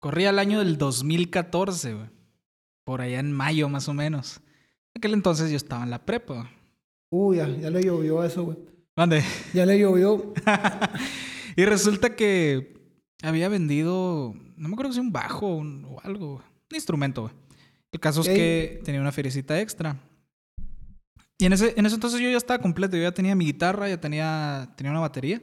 Corría el año del 2014, güey. Por allá en mayo, más o menos. En aquel entonces yo estaba en la prepa. Uy, ya, ya le llovió eso, güey. ¿Dónde? Ya le llovió. y resulta que había vendido, no me acuerdo si un bajo un- o algo, güey. un instrumento. güey. El caso es que tenía una feriecita extra. Y en ese, en ese entonces yo ya estaba completo. Yo ya tenía mi guitarra, ya tenía, tenía una batería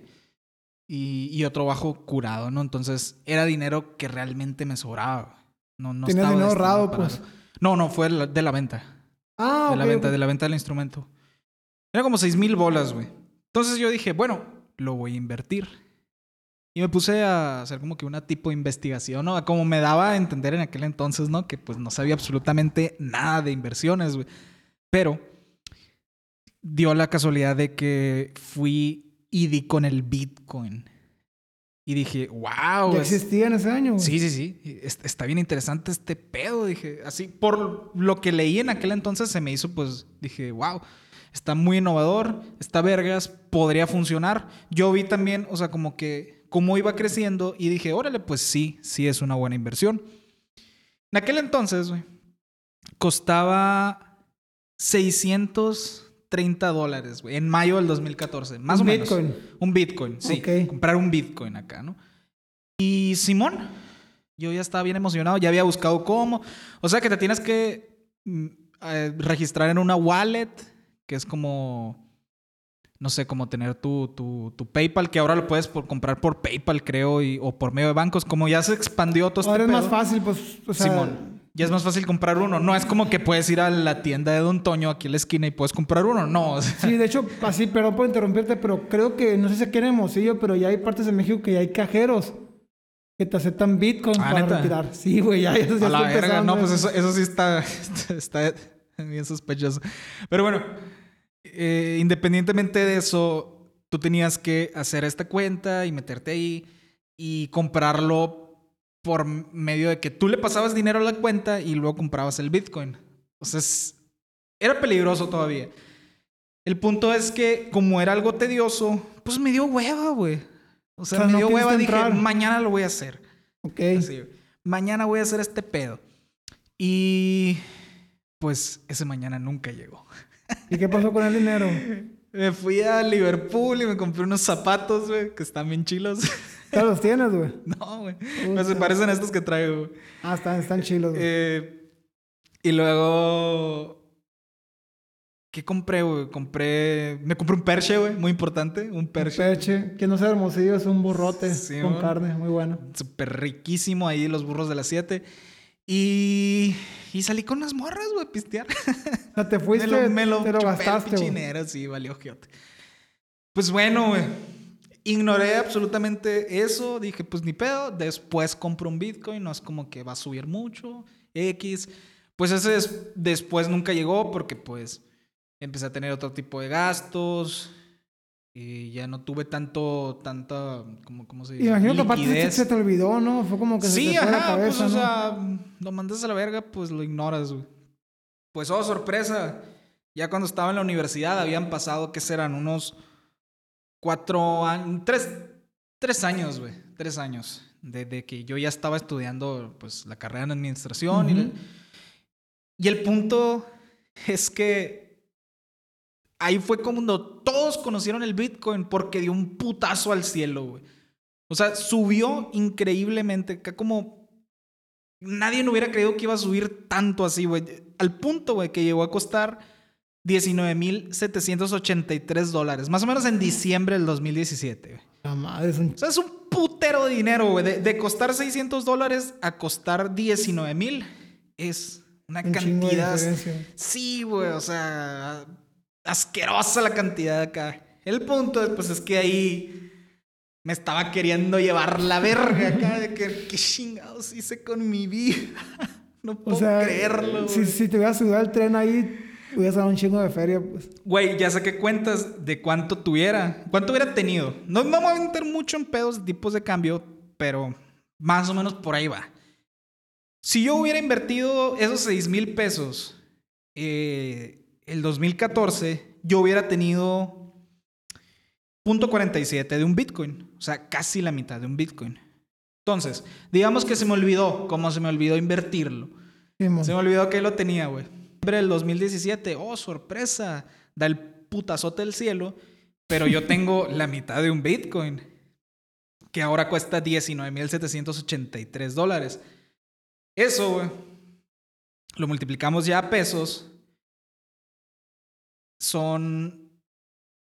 y, y otro bajo curado, ¿no? Entonces era dinero que realmente me sobraba. No, no estaba dinero ahorrado, pues. No, no, fue de la venta. Ah, De la venta, de la venta del instrumento. Era como seis mil bolas, güey. Entonces yo dije, bueno, lo voy a invertir. Y me puse a hacer como que una tipo de investigación, ¿no? Como me daba a entender en aquel entonces, ¿no? Que pues no sabía absolutamente nada de inversiones, güey. Pero dio la casualidad de que fui y di con el Bitcoin. Y dije, wow. Ya existía en ese año. Sí, sí, sí. Es- Está bien interesante este pedo, dije. Así, por lo que leí en aquel entonces se me hizo, pues, dije, wow, está muy innovador, está vergas, podría funcionar. Yo vi también, o sea, como que, cómo iba creciendo y dije, órale, pues sí, sí es una buena inversión. En aquel entonces, güey, costaba 630 dólares, güey, en mayo del 2014, más Un o menos. Bitcoin. Un Bitcoin, sí. Comprar un Bitcoin acá, ¿no? Y Simón, yo ya estaba bien emocionado, ya había buscado cómo. O sea que te tienes que mm, eh, registrar en una wallet, que es como, no sé, como tener tu, tu, tu PayPal, que ahora lo puedes por comprar por PayPal, creo, y, o por medio de bancos. Como ya se expandió todo Ahora es este más fácil, pues, o sea, Simón. Ya es más fácil comprar uno. No es como que puedes ir a la tienda de Don Toño aquí en la esquina y puedes comprar uno. No. o sea, Sí, de hecho, así, perdón por interrumpirte, pero creo que, no sé si aquí en Hermosillo, pero ya hay partes de México que ya hay cajeros que te aceptan Bitcoin Ah, para ¿neta? retirar. Sí, güey, ya eso ya A la verga, no, pues eso, eso sí está, está bien sospechoso. Pero bueno, eh, independientemente de eso, tú tenías que hacer esta cuenta y meterte ahí y comprarlo por medio de que tú le pasabas dinero a la cuenta y luego comprabas el Bitcoin. O sea, es- era peligroso todavía. El punto es que como era algo tedioso, pues me dio hueva, güey. O sea, O sea, me no dio hueva, dije, entrar. mañana lo voy a hacer. Ok. Así, mañana voy a hacer este pedo. Y pues ese mañana nunca llegó. ¿Y qué pasó con el dinero? Me fui a Liverpool y me compré unos zapatos, güey, que están bien chilos. ¿Ya los tienes, güey? no, güey. Me se parecen a estos que traigo, güey. Ah, están, están chilos, güey. Eh, y luego... ¿Qué compré, güey? Compré... Me compré un perche, güey, muy importante. Un perche. Perche, que no sea hermosillo, es un burrote Sí, con ¿no? carne, muy bueno. Súper riquísimo ahí, los burros de las 7. Y... Y salí con unas morras, güey, pistear. O sea, te fuiste, me lo, me lo te lo el gastaste, sí, valió giote. Pues bueno, güey. Ignoré absolutamente eso. Dije, pues ni pedo. Después compro un Bitcoin. No es como que va a subir mucho. X. Pues ese des- después nunca llegó porque pues empecé a tener otro tipo de gastos. Y ya no tuve tanto, tanta, como, ¿cómo se dice? Imagino que aparte se, se te olvidó, ¿no? Fue como que se Sí, te fue la ajá, cabeza, pues, o sea, lo mandas a la verga, pues lo ignoras, güey. Pues, oh, sorpresa. Ya cuando estaba en la universidad habían pasado, ¿qué serán? Unos cuatro años, tres, tres años, güey. Tres años. Desde que yo ya estaba estudiando, pues, la carrera en administración. y, Ujú. la- y el punto es que ahí fue cuando todos conocieron el Bitcoin porque dio un putazo al cielo, güey. O sea, subió increíblemente. Acá como nadie no hubiera creído que iba a subir tanto así, güey. Al punto, güey, que llegó a costar 19.783 dólares. Más o menos en diciembre del 2017, güey. La madre es un... O sea, es un putero de dinero, güey. De, de costar 600 dólares a costar 19 mil es una Un cantidad. Sí, güey, o sea, asquerosa la cantidad acá. El punto, pues, es que ahí me estaba queriendo llevar la verga acá de que qué chingados hice con mi vida. No O puedo sea, creerlo. si, si te hubieras subido al tren ahí, hubieras dado un chingo de feria, pues. Güey, ya saqué cuentas de cuánto tuviera, cuánto hubiera tenido. No me voy a meter mucho en pedos de tipos de cambio, pero más o menos por ahí va. Si yo hubiera invertido esos 6 mil pesos eh, el 2014, yo hubiera tenido .47 de un Bitcoin. O sea, casi la mitad de un Bitcoin. Entonces, digamos que se me olvidó, como se me olvidó invertirlo. Se me olvidó que lo tenía, güey. Del 2017, oh, sorpresa, da el putazote del cielo, pero yo tengo la mitad de un Bitcoin, que ahora cuesta 19.783 dólares. Eso, güey, lo multiplicamos ya a pesos, son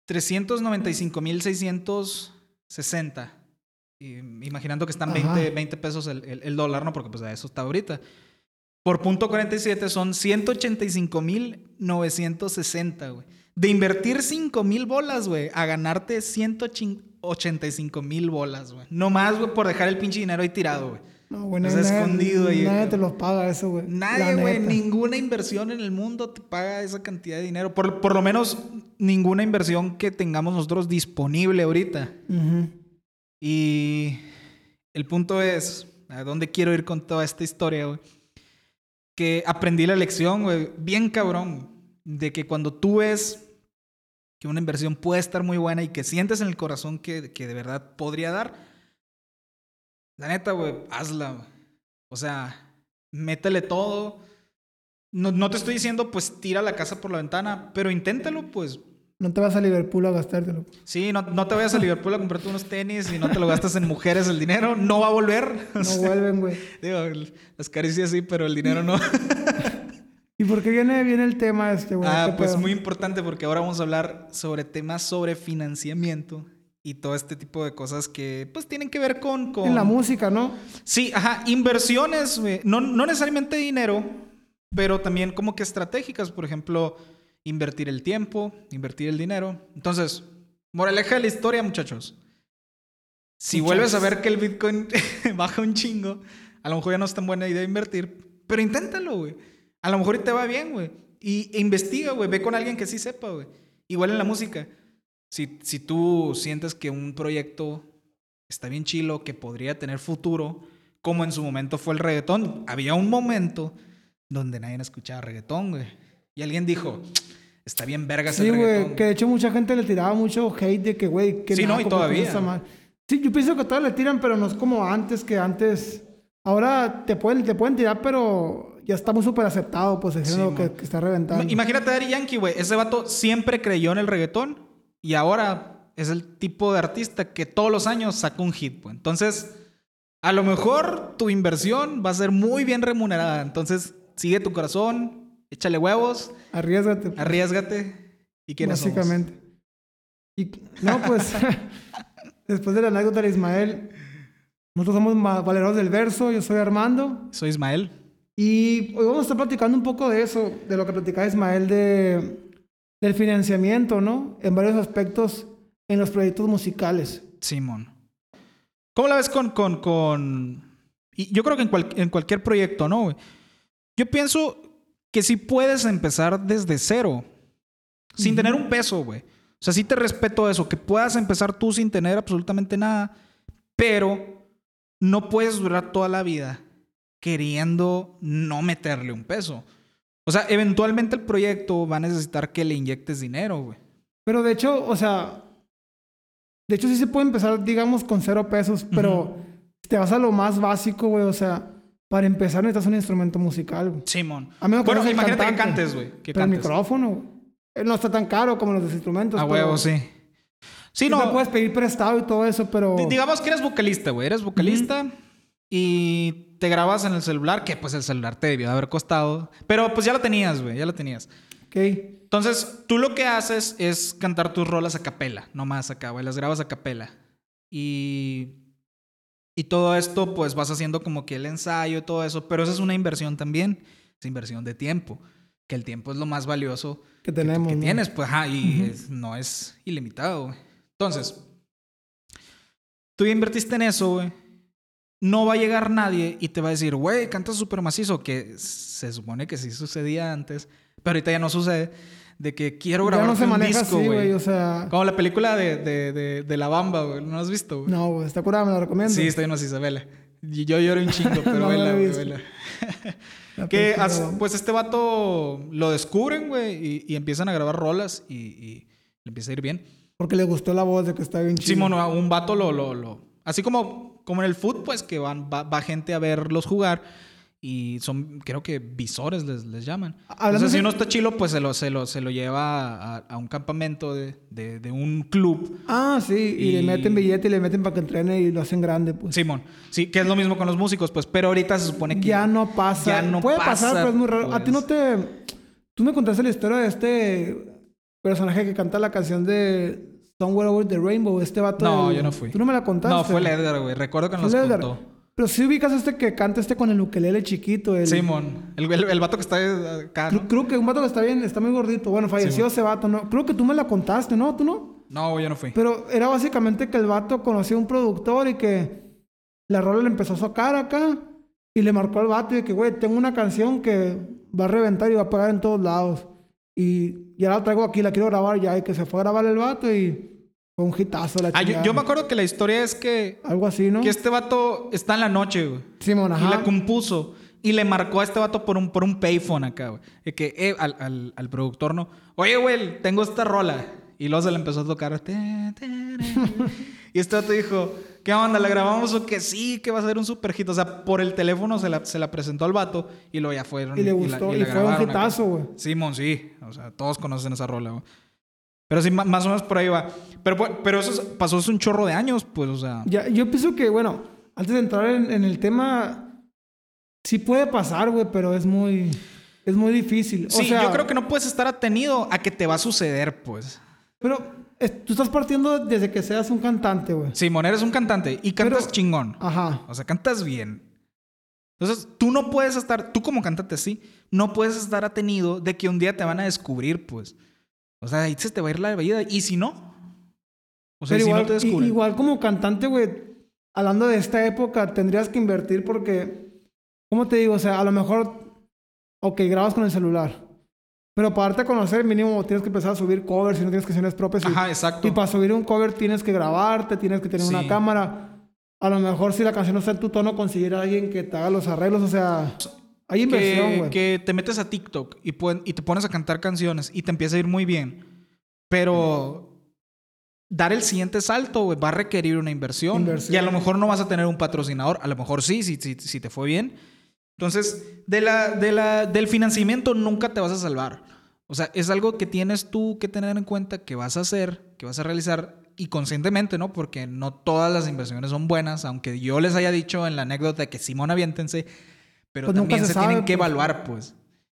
395.660. Y Imaginando que están Ajá. 20, 20 pesos el, el- el dólar, ¿no? Porque pues a eso está ahorita. Por punto 47 son 185.960, güey. De invertir 5 mil bolas, güey, a ganarte 185 mil bolas, güey. No más, güey, por dejar el pinche dinero ahí tirado, güey. No, güey, Está nadie, escondido ahí. nadie te los paga eso, güey. Nadie, güey, ninguna inversión en el mundo te paga esa cantidad de dinero. Por, por lo menos ninguna inversión que tengamos nosotros disponible ahorita. Y el punto es, ¿a dónde quiero ir con toda esta historia, güey? Que aprendí la lección, güey, bien cabrón, de que cuando tú ves que una inversión puede estar muy buena y que sientes en el corazón que, que de verdad podría dar, la neta, güey, hazla. O sea, métele todo. No, no te estoy diciendo, pues tira la casa por la ventana, pero inténtalo, pues. No te vas a Liverpool a gastártelo. Sí, no, no te vayas a Liverpool a comprarte unos tenis y no te lo gastas en mujeres el dinero. No va a volver. No vuelven, güey. digo, las caricias sí, pero el dinero no. ¿Y por qué viene, viene el tema este, güey? Ah, ¿Qué pues pedo? muy importante porque ahora vamos a hablar sobre temas sobre financiamiento y todo este tipo de cosas que pues tienen que ver con... con... En la música, ¿no? Sí, ajá, inversiones, güey. no, no necesariamente dinero, pero también como que estratégicas, por ejemplo, invertir el tiempo, invertir el dinero. Entonces, moraleja de la historia, muchachos. Si Muchachos. vuelves a ver que el Bitcoin baja un chingo, a lo mejor ya no es tan buena idea invertir, pero inténtalo, güey. A lo mejor te va bien, güey. Y e investiga, güey. Ve con alguien que sí sepa, güey. Igual en la música. Si, si tú sientes que un proyecto está bien chilo, que podría tener futuro, como en su momento fue el reggaetón. Había un momento donde nadie escuchaba reggaetón, güey. Y alguien dijo, está bien vergas Sí, el güey. reggaetón. Que de hecho mucha gente le tiraba mucho hate de que, güey, que Sí, no, y todavía. está mal. Sí, yo pienso que todavía le tiran, pero no es como antes, que antes... Ahora te pueden, te pueden tirar, pero ya estamos súper aceptados, pues, el género que, que está reventando. Imagínate a Daddy Yankee, güey. Ese vato siempre creyó en el reggaetón y ahora es el tipo de artista que todos los años saca un hit, güey. Entonces, a lo mejor tu inversión va a ser muy bien remunerada. Entonces, sigue tu corazón, échale huevos, Arriesgate. pues, arriesgate. ¿Y quiénes somos? Básicamente. Y, no, pues, después de la anécdota de Ismael, nosotros somos ma- Valeros del Verso, yo soy Armando, Soy Ismael. y hoy vamos a estar platicando un poco de eso, de lo que platicaba Ismael de, del financiamiento, ¿no? En varios aspectos en los proyectos musicales. Simón. ¿Cómo la ves con, con, con... Y yo creo que en, cual- en cualquier proyecto, ¿no? Yo pienso que sí puedes empezar desde cero, sin tener un peso, güey. O sea, sí te respeto eso, que puedas empezar tú sin tener absolutamente nada, pero no puedes durar toda la vida queriendo no meterle un peso. O sea, eventualmente el proyecto va a necesitar que le inyectes dinero, güey. Pero de hecho, o sea, de hecho sí se puede empezar, digamos, con cero pesos, pero te vas a lo más básico, güey, o sea, para empezar necesitas un instrumento musical, güey. Simón. Que Bueno, el imagínate que cantante. cantes, güey. Que Pero el cantes. micrófono, güey, eh, no está tan caro como los de instrumentos. A huevo, sí. Sí, sí no. puedes pedir prestado y todo eso, pero... di- Digamos que eres vocalista, güey. Eres vocalista y te grabas en el celular, que pues el celular te debió de haber costado. Pero pues ya lo tenías, güey. Ya lo tenías. Ok. Entonces, tú lo que haces es cantar tus rolas a capela. No más acá, güey. Las grabas a capela. Y. Y todo esto, pues vas haciendo como que el ensayo y todo eso. Pero eso es una inversión también. Es inversión de tiempo. Que el tiempo es lo más valioso Que tenemos, que ¿no? tienes, pues, ajá, y es- no es ilimitado. Entonces, tú ya invertiste en eso, güey. No va a llegar nadie y te va a decir, güey, cantas súper macizo, que se supone que sí sucedía antes, pero ahorita ya no sucede, de que quiero Ya grabar no se un maneja disco, güey. o sea... Como la película de, de, de, de La Bamba, güey. ¿No has visto, güey? No, güey, está curada, me la recomiendo. Sí, está bien maciza, vela. Y yo lloro un chingo, pero No, vela, güey, vela. La Que pues este vato lo descubren, güey, y, y empiezan a grabar rolas y, y le empieza a ir bien. Porque le gustó la voz de que está bien chido. Simón, a un vato lo, lo, lo. Así como como en el fútbol, pues que van, va, va gente a verlos jugar y son, creo que visores les, les llaman. Entonces, si de- uno está chilo, pues se lo, se lo, se lo lleva a, a un campamento de, de, de un club. Ah, sí, y, le meten billete y le meten para que entrene y lo hacen grande, pues. Simón, sí, que es lo mismo con los músicos, pues, pero ahorita se supone que Ya no pasa. ya no Puede pasa, pasar, pero es muy raro. A ti no pues. te. Tú me contaste la historia de este personaje que canta la canción de Somewhere Over the Rainbow, este vato. No, del- yo no fui. Tú no me la contaste. No, fue el Edgar, güey. Recuerdo que nos contó. Pero sí ubicas este que canta este con el ukelele chiquito. El... Simón, el, el, el vato que está acá, Creo, ¿no? creo que un vato que está bien, está muy gordito. Bueno, falleció Simón. ese vato, ¿no? Creo que tú me la contaste, ¿no? ¿Tú no? No, yo no fui. Pero era básicamente que el vato conocía a un productor y que la rola le empezó a sacar acá y le marcó al vato y que, güey, tengo una canción que va a reventar y va a pegar en todos lados. Y ya la traigo aquí, la quiero grabar ya. Y que se fue a grabar el vato y fue un hitazo la Ah, yo, me acuerdo que la historia es que, Algo así, ¿no? que este vato está en la noche, güey. Simón, Y ajá. la compuso. Y le marcó a este vato por un, por un payphone acá, güey. Que, eh, al, al, al productor, ¿no? Oye, güey, tengo esta rola. Y luego se le empezó a tocar. Y este vato dijo, ¿qué onda? ¿La grabamos o que sí? Que va a ser un super hit. O sea, por el teléfono se la, se la presentó al vato y luego ya fueron. Y le gustó, y, la fue un hitazo, güey. Simón, sí. O sea, todos conocen esa rola, güey. Pero sí, más o menos por ahí va. Pero, pues, pero eso es- pasó hace un chorro de años, pues, o sea. Ya, yo pienso que, bueno, antes de entrar en, en el tema, sí puede pasar, güey, pero es muy, es muy difícil. O Sí, sea, yo creo que no puedes estar atenido a que te va a suceder, pues. Pero tú estás partiendo desde que seas un cantante, güey. Simón, eres un cantante y cantas Pero- chingón. Ajá. O sea, cantas bien. Entonces, tú no puedes estar, tú como cantante, sí, no puedes estar atenido de que un día te van a descubrir, pues. O sea, ahí se te va a ir la vida. Y si no, o sea, Pero si igual, no te descubren. igual como cantante, güey, hablando de esta época, tendrías que invertir porque, ¿cómo te digo? O sea, a lo mejor, ok, grabas con el celular. Pero para darte a conocer, mínimo tienes que empezar a subir covers si no tienes canciones propias. y- Ajá, exacto. Y para subir un cover tienes que grabarte, tienes que tener Sí. una cámara. A lo mejor si la canción no está en tu tono, conseguir a alguien que te haga los arreglos. O sea, hay inversión, que, güey. que te metes a TikTok y, y te pones a cantar canciones y te empieza a ir muy bien. Pero dar el siguiente salto, güey, va a requerir una inversión. Inversión. Y a lo mejor no vas a tener un patrocinador. A lo mejor sí, si, si, si te fue bien. Entonces, de la, de la, del financiamiento nunca te vas a salvar. O sea, es algo que tienes tú que tener en cuenta que vas a hacer, que vas a realizar y conscientemente, ¿no? Porque no todas las inversiones son buenas, aunque yo les haya dicho en la anécdota que Simón aviéntense, pero Pues también se se, sabe, tienen que pues. evaluar, pues.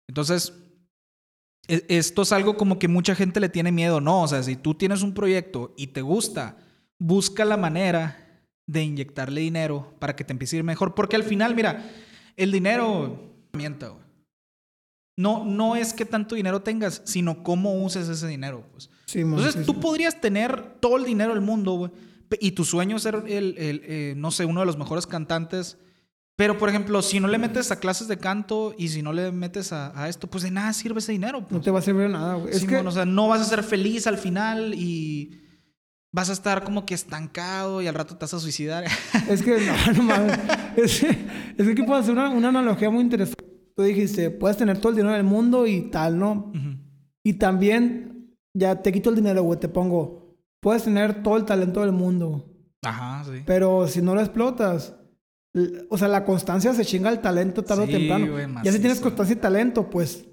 Entonces, e- esto es algo como que mucha gente le tiene miedo, ¿no? O sea, si tú tienes un proyecto y te gusta, busca la manera de inyectarle dinero para que te empiece a ir mejor. Porque al final, mira, el dinero. No, no es que tanto dinero tengas, sino cómo uses ese dinero, pues. Sí, Entonces, sí, tú sí. podrías tener todo el dinero del mundo, güey. Y tu sueño es ser el, el, eh, no sé, uno de los mejores cantantes. Pero, por ejemplo, si no le metes a clases de canto y si no le metes a, a esto, pues de nada sirve ese dinero. No Pues. te va a servir de nada, güey. Es Simón, que, o sea, no vas a ser feliz al final y vas a estar como que estancado y al rato te vas a suicidar. es que, no, no mames. Es, que- es que puedo hacer una, una analogía muy interesante. Tú dijiste, puedes tener todo el dinero del mundo y tal, ¿no? Ujú. Y también, ya te quito el dinero, güey, te pongo, puedes tener todo el talento del mundo, Ajá, sí. pero si no lo explotas, o sea, la constancia se chinga el talento tarde Sí, o temprano. güey, ya si tienes constancia y talento, pues,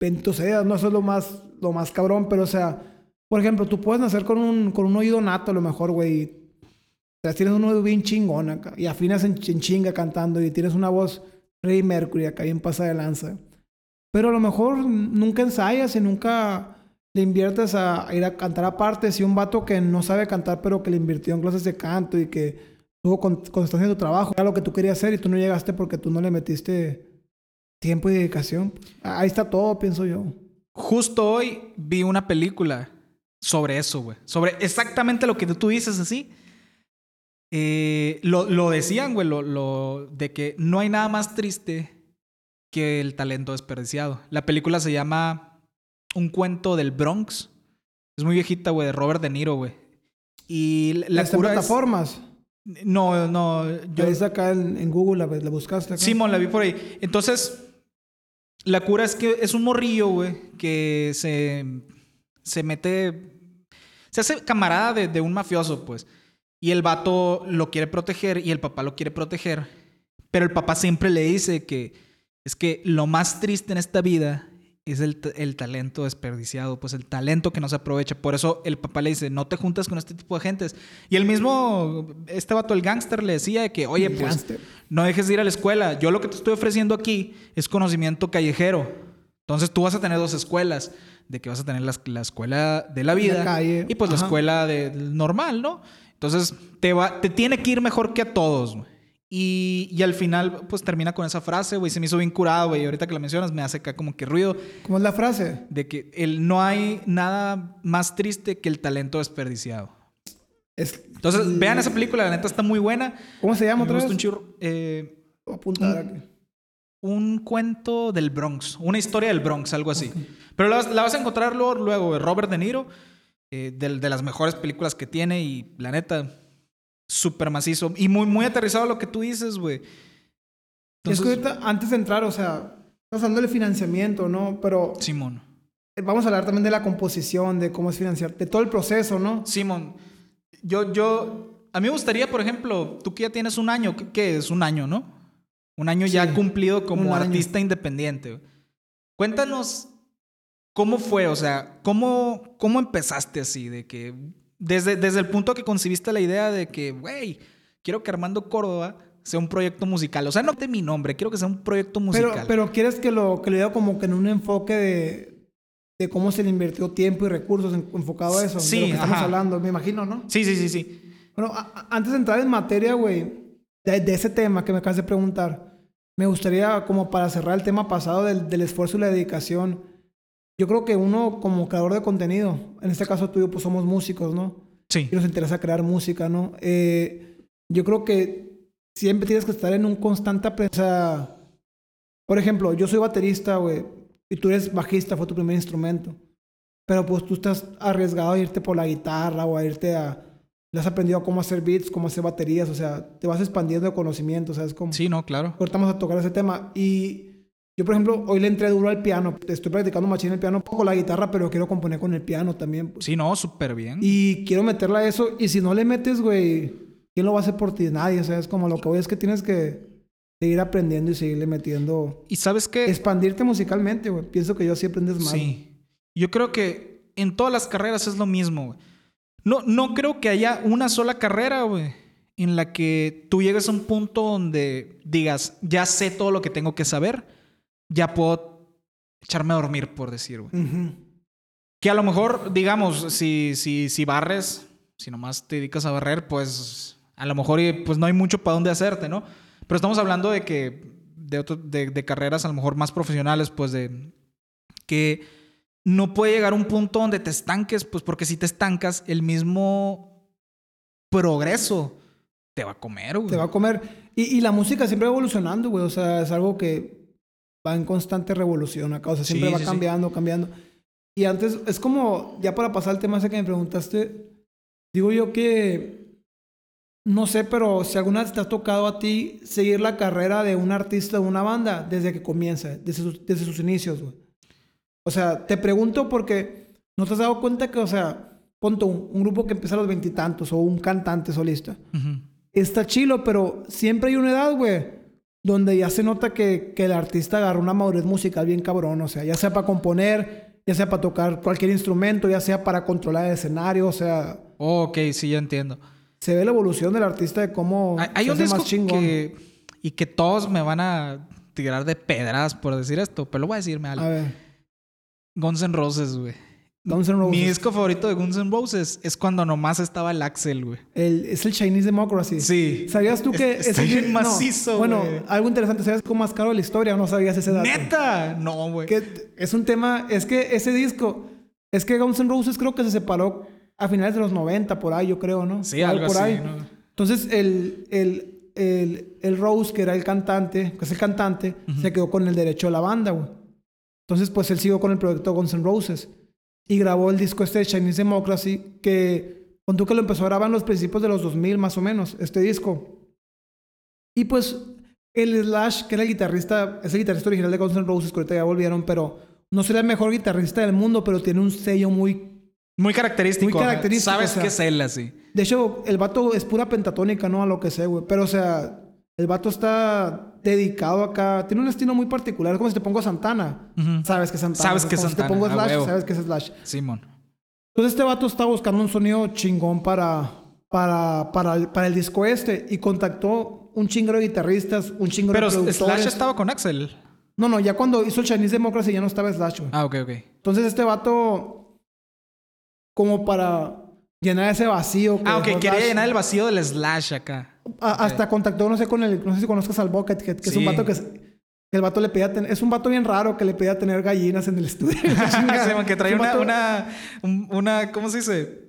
en tus ideas, no eso es lo más, lo más cabrón, pero o sea, por ejemplo, tú puedes nacer con un, con un oído nato a lo mejor, güey, o sea, tienes un oído bien chingón acá, y afinas en, en chinga cantando, y tienes una voz Rey Mercury acá bien pasa de lanza. Pero a lo mejor nunca ensayas y nunca le inviertes a, a ir a cantar aparte. Si un vato que no sabe cantar, pero que le invirtió en clases de canto y que con- constancia en tu trabajo, era lo que tú querías hacer y tú no llegaste porque tú no le metiste tiempo y dedicación. Ahí está todo, pienso yo. Justo hoy vi una película sobre eso, güey. Sobre exactamente lo que tú dices así. Eh, lo, lo decían, güey, lo, lo- de que no hay nada más triste que el talento desperdiciado. La película se llama Un cuento del Bronx. Es muy viejita, güey, de Robert De Niro, güey. Y la- la cura es- plataformas. No, no, yo... Está acá en, en Google, la, la buscaste acá. Simón, la vi por ahí. Entonces, la cura es que es un morrillo, güey, que se, se mete, se hace camarada de, de un mafioso, pues. Y el vato lo quiere proteger y el papá lo quiere proteger. Pero el papá siempre le dice que es que lo más triste en esta vida es el, el talento desperdiciado, pues el talento que no se aprovecha. Por eso el papá le dice, no te juntas con este tipo de gentes. Y el mismo, este vato, el gángster, le decía de que, oye, El pues no dejes de ir a la escuela. Yo lo que te estoy ofreciendo aquí es conocimiento callejero. Entonces tú vas a tener dos escuelas. De que vas a tener la, la escuela de la vida calle. y pues la escuela de, normal, ¿no? Entonces te, va, te tiene que ir mejor que a todos, güey. Y, y al final, pues termina con esa frase, güey. Se me hizo bien curado, güey. Ahorita que la mencionas, me hace acá como que ruido ¿Cómo es la frase? de que el, no hay nada más triste que el talento desperdiciado. Es, Entonces, vean esa película, la neta está muy buena. ¿Cómo se llama Me otra gusta vez? un churro. Eh, aquí. un cuento del Bronx, una historia del Bronx, algo así. Pero la, vas- la vas a encontrar luego, luego. Robert De Niro, eh, de, las mejores películas que tiene y la neta, súper macizo y muy, muy aterrizado a lo que tú dices, güey. es que Entonces, ahorita, antes de entrar, o sea, estás hablando del financiamiento, ¿no? Pero Simón. vamos a hablar también de la composición, de cómo es financiar, de todo el proceso, ¿no? Simón, yo, yo, a mí me gustaría, por ejemplo, tú que ya tienes un año, ¿qué, es? Un año, ¿no? Un año ya cumplido como artista independiente. Cuéntanos cómo fue, o sea, cómo, cómo empezaste así, de que desde, desde el punto que concibiste la idea de que, güey, quiero que Armando Córdoba sea un proyecto musical. O sea, no de mi nombre, quiero que sea un proyecto Pero, musical. pero quieres que lo que le diga como que en un enfoque de, de cómo se le invirtió tiempo y recursos en- enfocado a eso. Sí, de lo que estamos ajá. hablando, me imagino, ¿no? Sí, sí, sí, sí. Bueno, a- antes de entrar en materia, güey, de, de ese tema que me acabas de preguntar, me gustaría, como para cerrar el tema pasado del, del esfuerzo y la dedicación, yo creo que uno como creador de contenido, en este caso tuyo, pues somos músicos, ¿no? Sí. Y nos interesa crear música, ¿no? Eh, yo creo que siempre tienes que estar en un constante aprendizaje. Por ejemplo, yo soy baterista, güey, y tú eres bajista, fue tu primer instrumento. Pero pues tú estás arriesgado a irte por la guitarra o a irte a... Le has aprendido cómo hacer beats, cómo hacer baterías, o sea, te vas expandiendo de conocimiento, ¿sabes? Como... Sí, no, claro. Ahorita vamos a tocar ese tema. Y yo, por ejemplo, hoy le entré duro al piano. Estoy practicando machine el piano, poco la guitarra, pero quiero componer con el piano también. Sí, no, súper bien. Y quiero meterla a eso. Y si no le metes, güey, ¿quién lo va a hacer por ti? Nadie. O sea, es como lo que voy es que tienes que seguir aprendiendo y seguirle metiendo. ¿Y sabes qué? Expandirte musicalmente, güey. Pienso que yo sí aprendes más. Sí. Yo creo que en todas las carreras es lo mismo, güey. No, no creo que haya una sola carrera, güey, en la que tú llegues a un punto donde digas, ya sé todo lo que tengo que saber, ya puedo echarme a dormir, por decir, güey. Que a lo mejor, digamos, si, si, si barres, si nomás te dedicas a barrer, pues a lo mejor y, pues no hay mucho para dónde hacerte, ¿no? Pero estamos hablando de que, de, otro- de, de carreras a lo mejor más profesionales, pues de que no puede llegar a un punto donde te estanques, pues porque si te estancas, el mismo progreso te va a comer, güey. Te va a comer. Y, y la música siempre va evolucionando, güey. O sea, es algo que va en constante revolución acá. O sea, siempre Sí, va sí, sí. cambiando, cambiando. Y antes, es como, ya para pasar al tema ese que me preguntaste, digo yo que, no sé, pero si alguna vez te ha tocado a ti seguir la carrera de un artista de una banda desde que comienza, desde sus, desde sus inicios, güey. O sea, te pregunto porque no te has dado cuenta que, o sea, ponte un, un grupo que empieza a los veintitantos o un cantante solista Ujú. está chilo, pero siempre hay una edad, güey, donde ya se nota que, que el artista agarra una madurez musical bien cabrón, o sea, ya sea para componer, ya sea para tocar cualquier instrumento, ya sea para controlar el escenario, o sea, Oh, ok, sí, ya entiendo. se ve la evolución del artista de cómo Hay, hay se un hace disco más chingón. que... Y que todos me van a tirar de pedras por decir esto, pero lo voy a decirme algo. A ver, Guns N' Roses, güey. Guns N' Roses. Mi disco favorito de Guns N' Roses es cuando nomás estaba el Axel, güey. El- es el Chinese Democracy. Sí. ¿Sabías tú que Es- está ese- bien no, macizo, Bueno, algo interesante, ¿sabías cómo más caro de la historia o no sabías ese dato? ¡Neta! No, güey. que es un tema, es que ese disco, es que Guns N' Roses creo que se separó a finales de los 90, por ahí, yo creo, ¿no? Sí, algo por así, ahí. ¿no? Entonces, el, el, el, el Rose, que era el cantante, que es el cantante, se quedó con el derecho de la banda, güey. Entonces, pues él siguió con el proyecto Guns N' Roses y grabó el disco este de Chinese Democracy, que con tú que lo empezó a grabar en los principios de los 2000, más o menos, este disco. Y pues el Slash, que era el guitarrista, es el guitarrista original de Guns N' Roses, que ahorita ya volvieron, pero no será el mejor guitarrista del mundo, pero tiene un sello muy Muy característico. Muy característico, Sabes o sea. que es él así. De hecho, el vato es pura pentatónica, ¿no? A lo que sé, güey. Pero, o sea, el vato está dedicado acá. Tiene un estilo muy particular. Es como si te pongo Santana. Sabes que es Santana. Sabes Es que es como Santana, Si te pongo Slash, sabes que es Slash. Simón. Entonces este vato está buscando un sonido chingón para, para, para, el, para el disco este y contactó un chingo de guitarristas, un chingo Pero de productores. Slash estaba con Axel. No, no, ya cuando hizo el Chinese Democracy ya no estaba Slash, güey. Ah, ok, ok. Entonces este vato, como para llenar ese vacío. que Ah, ok. Quería llenar el vacío del Slash acá. a- Hasta contactó, no sé, con el, no sé si conozcas al Bucket, que, es un vato que, es- el vato le pedía tener, es un vato bien raro que le pedía tener gallinas en el estudio. Que trae Es un una, vato- una, un- una, ¿cómo se dice?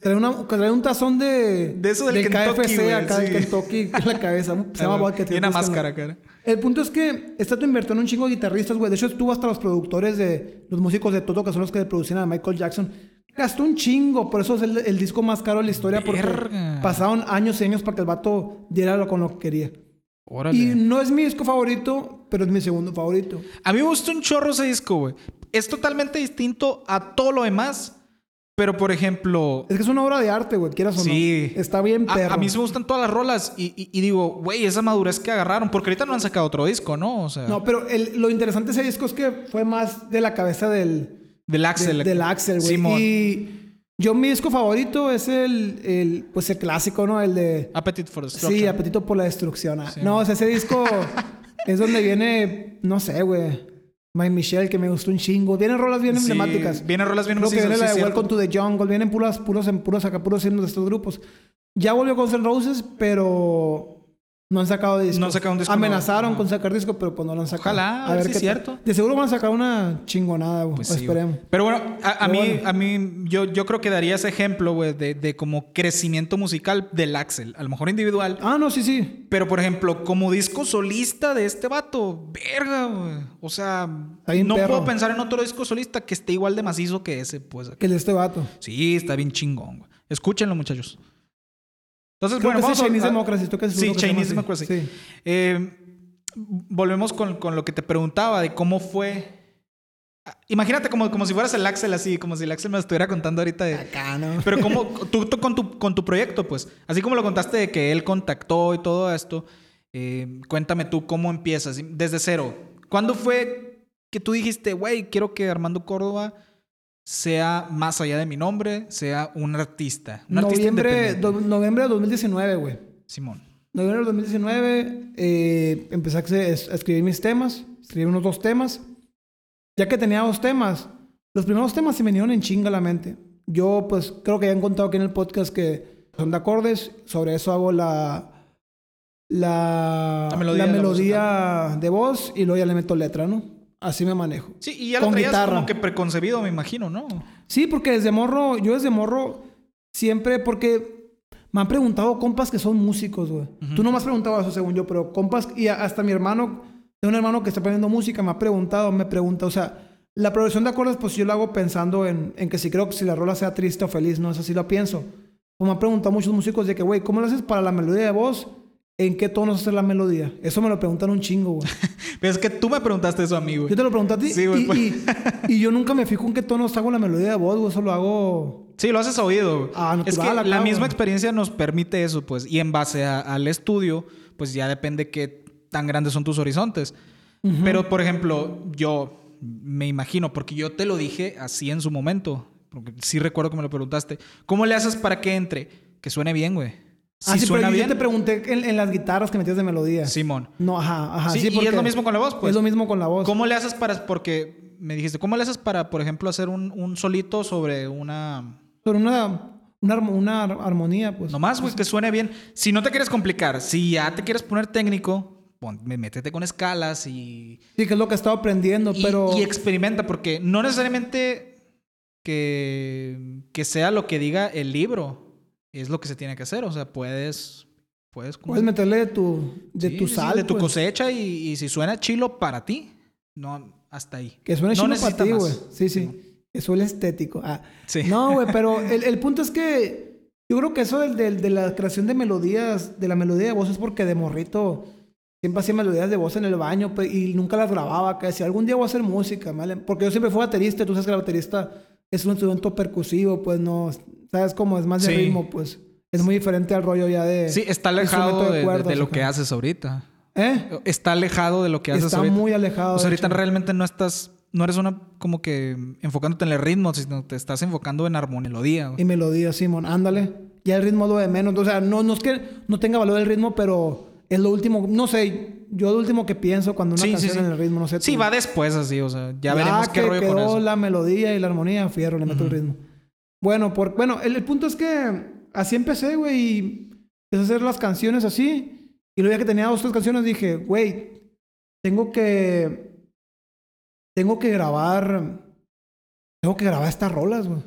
Trae, una, trae un tazón de. De eso del Kentucky, KFC güey, acá, del sí. Kentucky en la cabeza. Se llama Bucket. Y una máscara, cara. El punto es que este vato invirtió en un chingo de guitarristas, güey. De hecho, estuvo hasta los productores de los músicos de Toto, que son los que le producían a Michael Jackson. Gastó un chingo, por eso es el, el disco más caro de la historia, porque Verga. pasaron años y años para que el vato diera lo con lo que quería. Órale. Y no es mi disco favorito, pero es mi segundo favorito. A mí me gusta un chorro ese disco, güey. Es totalmente distinto a todo lo demás. Pero, por ejemplo... Es que es una obra de arte, güey, quieras o Sí. no. Está bien perro. a mí sí me gustan todas las rolas y, y- y digo, güey, esa madurez que agarraron, porque ahorita no han sacado otro disco, ¿no? O sea, No, pero el- lo interesante de ese disco es que fue más de la cabeza del, del Axel. del, del Axel, güey. Y yo mi disco favorito es el, el, pues el clásico, ¿no? El de... Appetite for Destruction. Sí, Apetito por la Destrucción. ah. Sí. No, o sea, ese disco es donde viene, no sé, güey. My Michelle, que me gustó un chingo. Vienen rolas bien Sí, emblemáticas. Vienen rolas bien macizo, viene la de. Welcome to the Jungle. Vienen puras, puros, en puros acá, puros himnos de estos grupos. Ya volvió con N' Roses, pero no han sacado disco. No han sacado un disco Amenazaron con sacar disco, pero pues no lo han sacado. Ojalá, a ver si es cierto. De seguro van a sacar una chingonada, güey. Pues sí, esperemos. güey. Pero bueno, a, a Pero mí, bueno. a mí yo, yo creo que daría ese ejemplo, güey, de, de como crecimiento musical del Axel. A lo mejor individual. Ah, no, sí, sí. Pero, por ejemplo, como disco solista de este vato, verga, güey. O sea, no perro. puedo pensar en otro disco solista que esté igual de macizo que ese, pues. Que el de este vato. Sí, está bien chingón, güey. Escúchenlo, muchachos. Entonces, Creo bueno, que es vamos a- Chinese a- Democracy. ¿tú qué Sí, que Chinese? Democracy. Sí. Eh, volvemos con, con lo que te preguntaba de cómo fue. Imagínate como, como si fueras el Axel así, como si el Axel me lo estuviera contando ahorita de. Acá, ¿no? Pero como tú, tú con, tu, con tu proyecto, pues, así como lo contaste de que él contactó y todo esto, eh, cuéntame tú cómo empiezas desde cero. ¿Cuándo fue que tú dijiste, güey, quiero que Armando Córdoba sea más allá de mi nombre, sea un artista? Un artista Noviembre, independiente? do- noviembre de 2019, güey. Simón. Noviembre del 2019 eh, empecé a escribir mis temas, escribí unos dos temas. Ya que tenía dos temas, los primeros temas se me vinieron en chinga a la mente. Yo pues creo que ya han contado aquí en el podcast que son de acordes, sobre eso hago la la, La melodía la de la melodía de voz y luego ya le meto letra, ¿no? Así me manejo. Sí, y ya Con lo traías guitarra. como que preconcebido, me imagino, ¿no? Sí, porque desde morro, yo desde morro, siempre, porque me han preguntado compas que son músicos, güey. Tú no me has preguntado eso, según yo, pero compas, y hasta mi hermano, tengo un hermano que está aprendiendo música, me ha preguntado, me pregunta, o sea, la progresión de acordes, pues yo la hago pensando en, en que si creo que si la rola sea triste o feliz, no, eso sí lo pienso. Como me han preguntado muchos músicos de que, güey, ¿cómo lo haces para la melodía de voz? ¿En qué tonos hacer la melodía? Eso me lo preguntan un chingo, güey. Pero es que tú me preguntaste eso a mí, güey. Yo te lo pregunto a ti. Sí, güey, y, pues. y- y yo nunca me fijo en qué tonos hago la melodía de voz, güey. Eso lo hago Sí, lo haces a oído. güey. Ah, es que la misma güey. experiencia nos permite eso, pues. Y en base a- al estudio, pues ya depende qué tan grandes son tus horizontes. Pero, por ejemplo, yo me imagino, porque yo te lo dije así en su momento, porque sí recuerdo que me lo preguntaste. ¿Cómo le haces para que entre? Que suene bien, güey. Si ah, sí, suena pero yo bien, te pregunté en, en las guitarras que metías de melodía. Simón. No, ajá, ajá. Sí, Sí, y porque es lo mismo con la voz, pues. Es lo mismo con la voz. ¿Cómo le haces para...? Porque me dijiste, ¿cómo le haces para, por ejemplo, hacer un, un solito sobre una... Pero una, una, armo- una ar- armonía, pues. Nomás, güey, que suene bien. Si no te quieres complicar, si ya te quieres poner técnico, pon- métete con escalas y, Sí, que es lo que he estado aprendiendo, y, pero... y experimenta, porque no necesariamente que, que sea lo que diga el libro es lo que se tiene que hacer. O sea, puedes... Puedes, Puedes meterle de tu, de Sí, tu sí, sal, de tu pues. cosecha y, y si suena chilo para ti, no, hasta ahí. Que suene No chido para ti, güey. Sí, sí. Que suene estético. Ah. Sí. No, güey, pero el, el punto es que yo creo que eso del, del- de la creación de melodías, de la melodía de voz es porque de morrito siempre hacía melodías de voz en el baño pe- y nunca las grababa. Que decía, algún día voy a hacer música, ¿vale? Porque yo siempre fui baterista, tú sabes que el baterista es un instrumento percusivo, pues no, ¿sabes cómo? Es más de Sí. ritmo, pues. Es muy diferente al rollo ya de... Sí, está alejado de, de- cuerdas de lo que haces ahorita. ¿Eh? Está alejado de lo que haces Está ahorita. muy alejado. O sea, ahorita hecho. realmente no estás, no eres una como que enfocándote en el ritmo, sino te estás enfocando en armonía, melodía. güey. Y melodía, Simón, ándale. Ya el ritmo es lo de menos. O sea, no, no es que no tenga valor el ritmo, pero es lo último. No sé, yo lo último que pienso cuando una Sí, canción sí. en el ritmo, no sé. Sí, tú. va después así, o sea, ya, Ya veremos qué que rollo con quedó eso. la melodía y la armonía, fierro, le meto el ritmo. Bueno, por, bueno el, el punto es que así empecé, güey, y empecé a hacer las canciones así. Y luego ya que tenía dos tres canciones dije, güey, tengo que... Tengo que grabar... Tengo que grabar estas rolas, güey.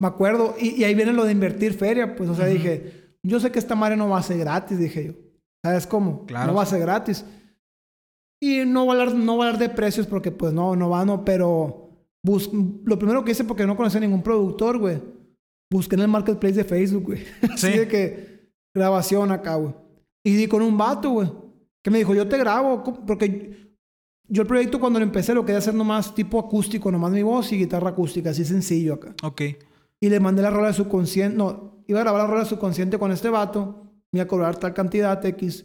Me acuerdo. Y, y ahí viene lo de invertir feria, pues, o sea, dije, yo sé que esta madre no va a ser gratis, dije yo. ¿Sabes cómo? Claro. No va a ser gratis. Y no voy a hablar, no voy a hablar de precios porque pues no, no va, no, pero bus- lo primero que hice porque no conocía ningún productor, güey. Busqué en el marketplace de Facebook, güey. Así Sí. de que grabación acá, güey. Y di con un vato, güey. Que me dijo, yo te grabo, porque yo el proyecto cuando lo empecé lo quería hacer nomás tipo acústico, nomás mi voz y guitarra acústica, así sencillo acá. Ok. Y le mandé la rola de subconsciente. No, iba a grabar la rola de subconsciente con este vato. Me iba a cobrar tal cantidad X.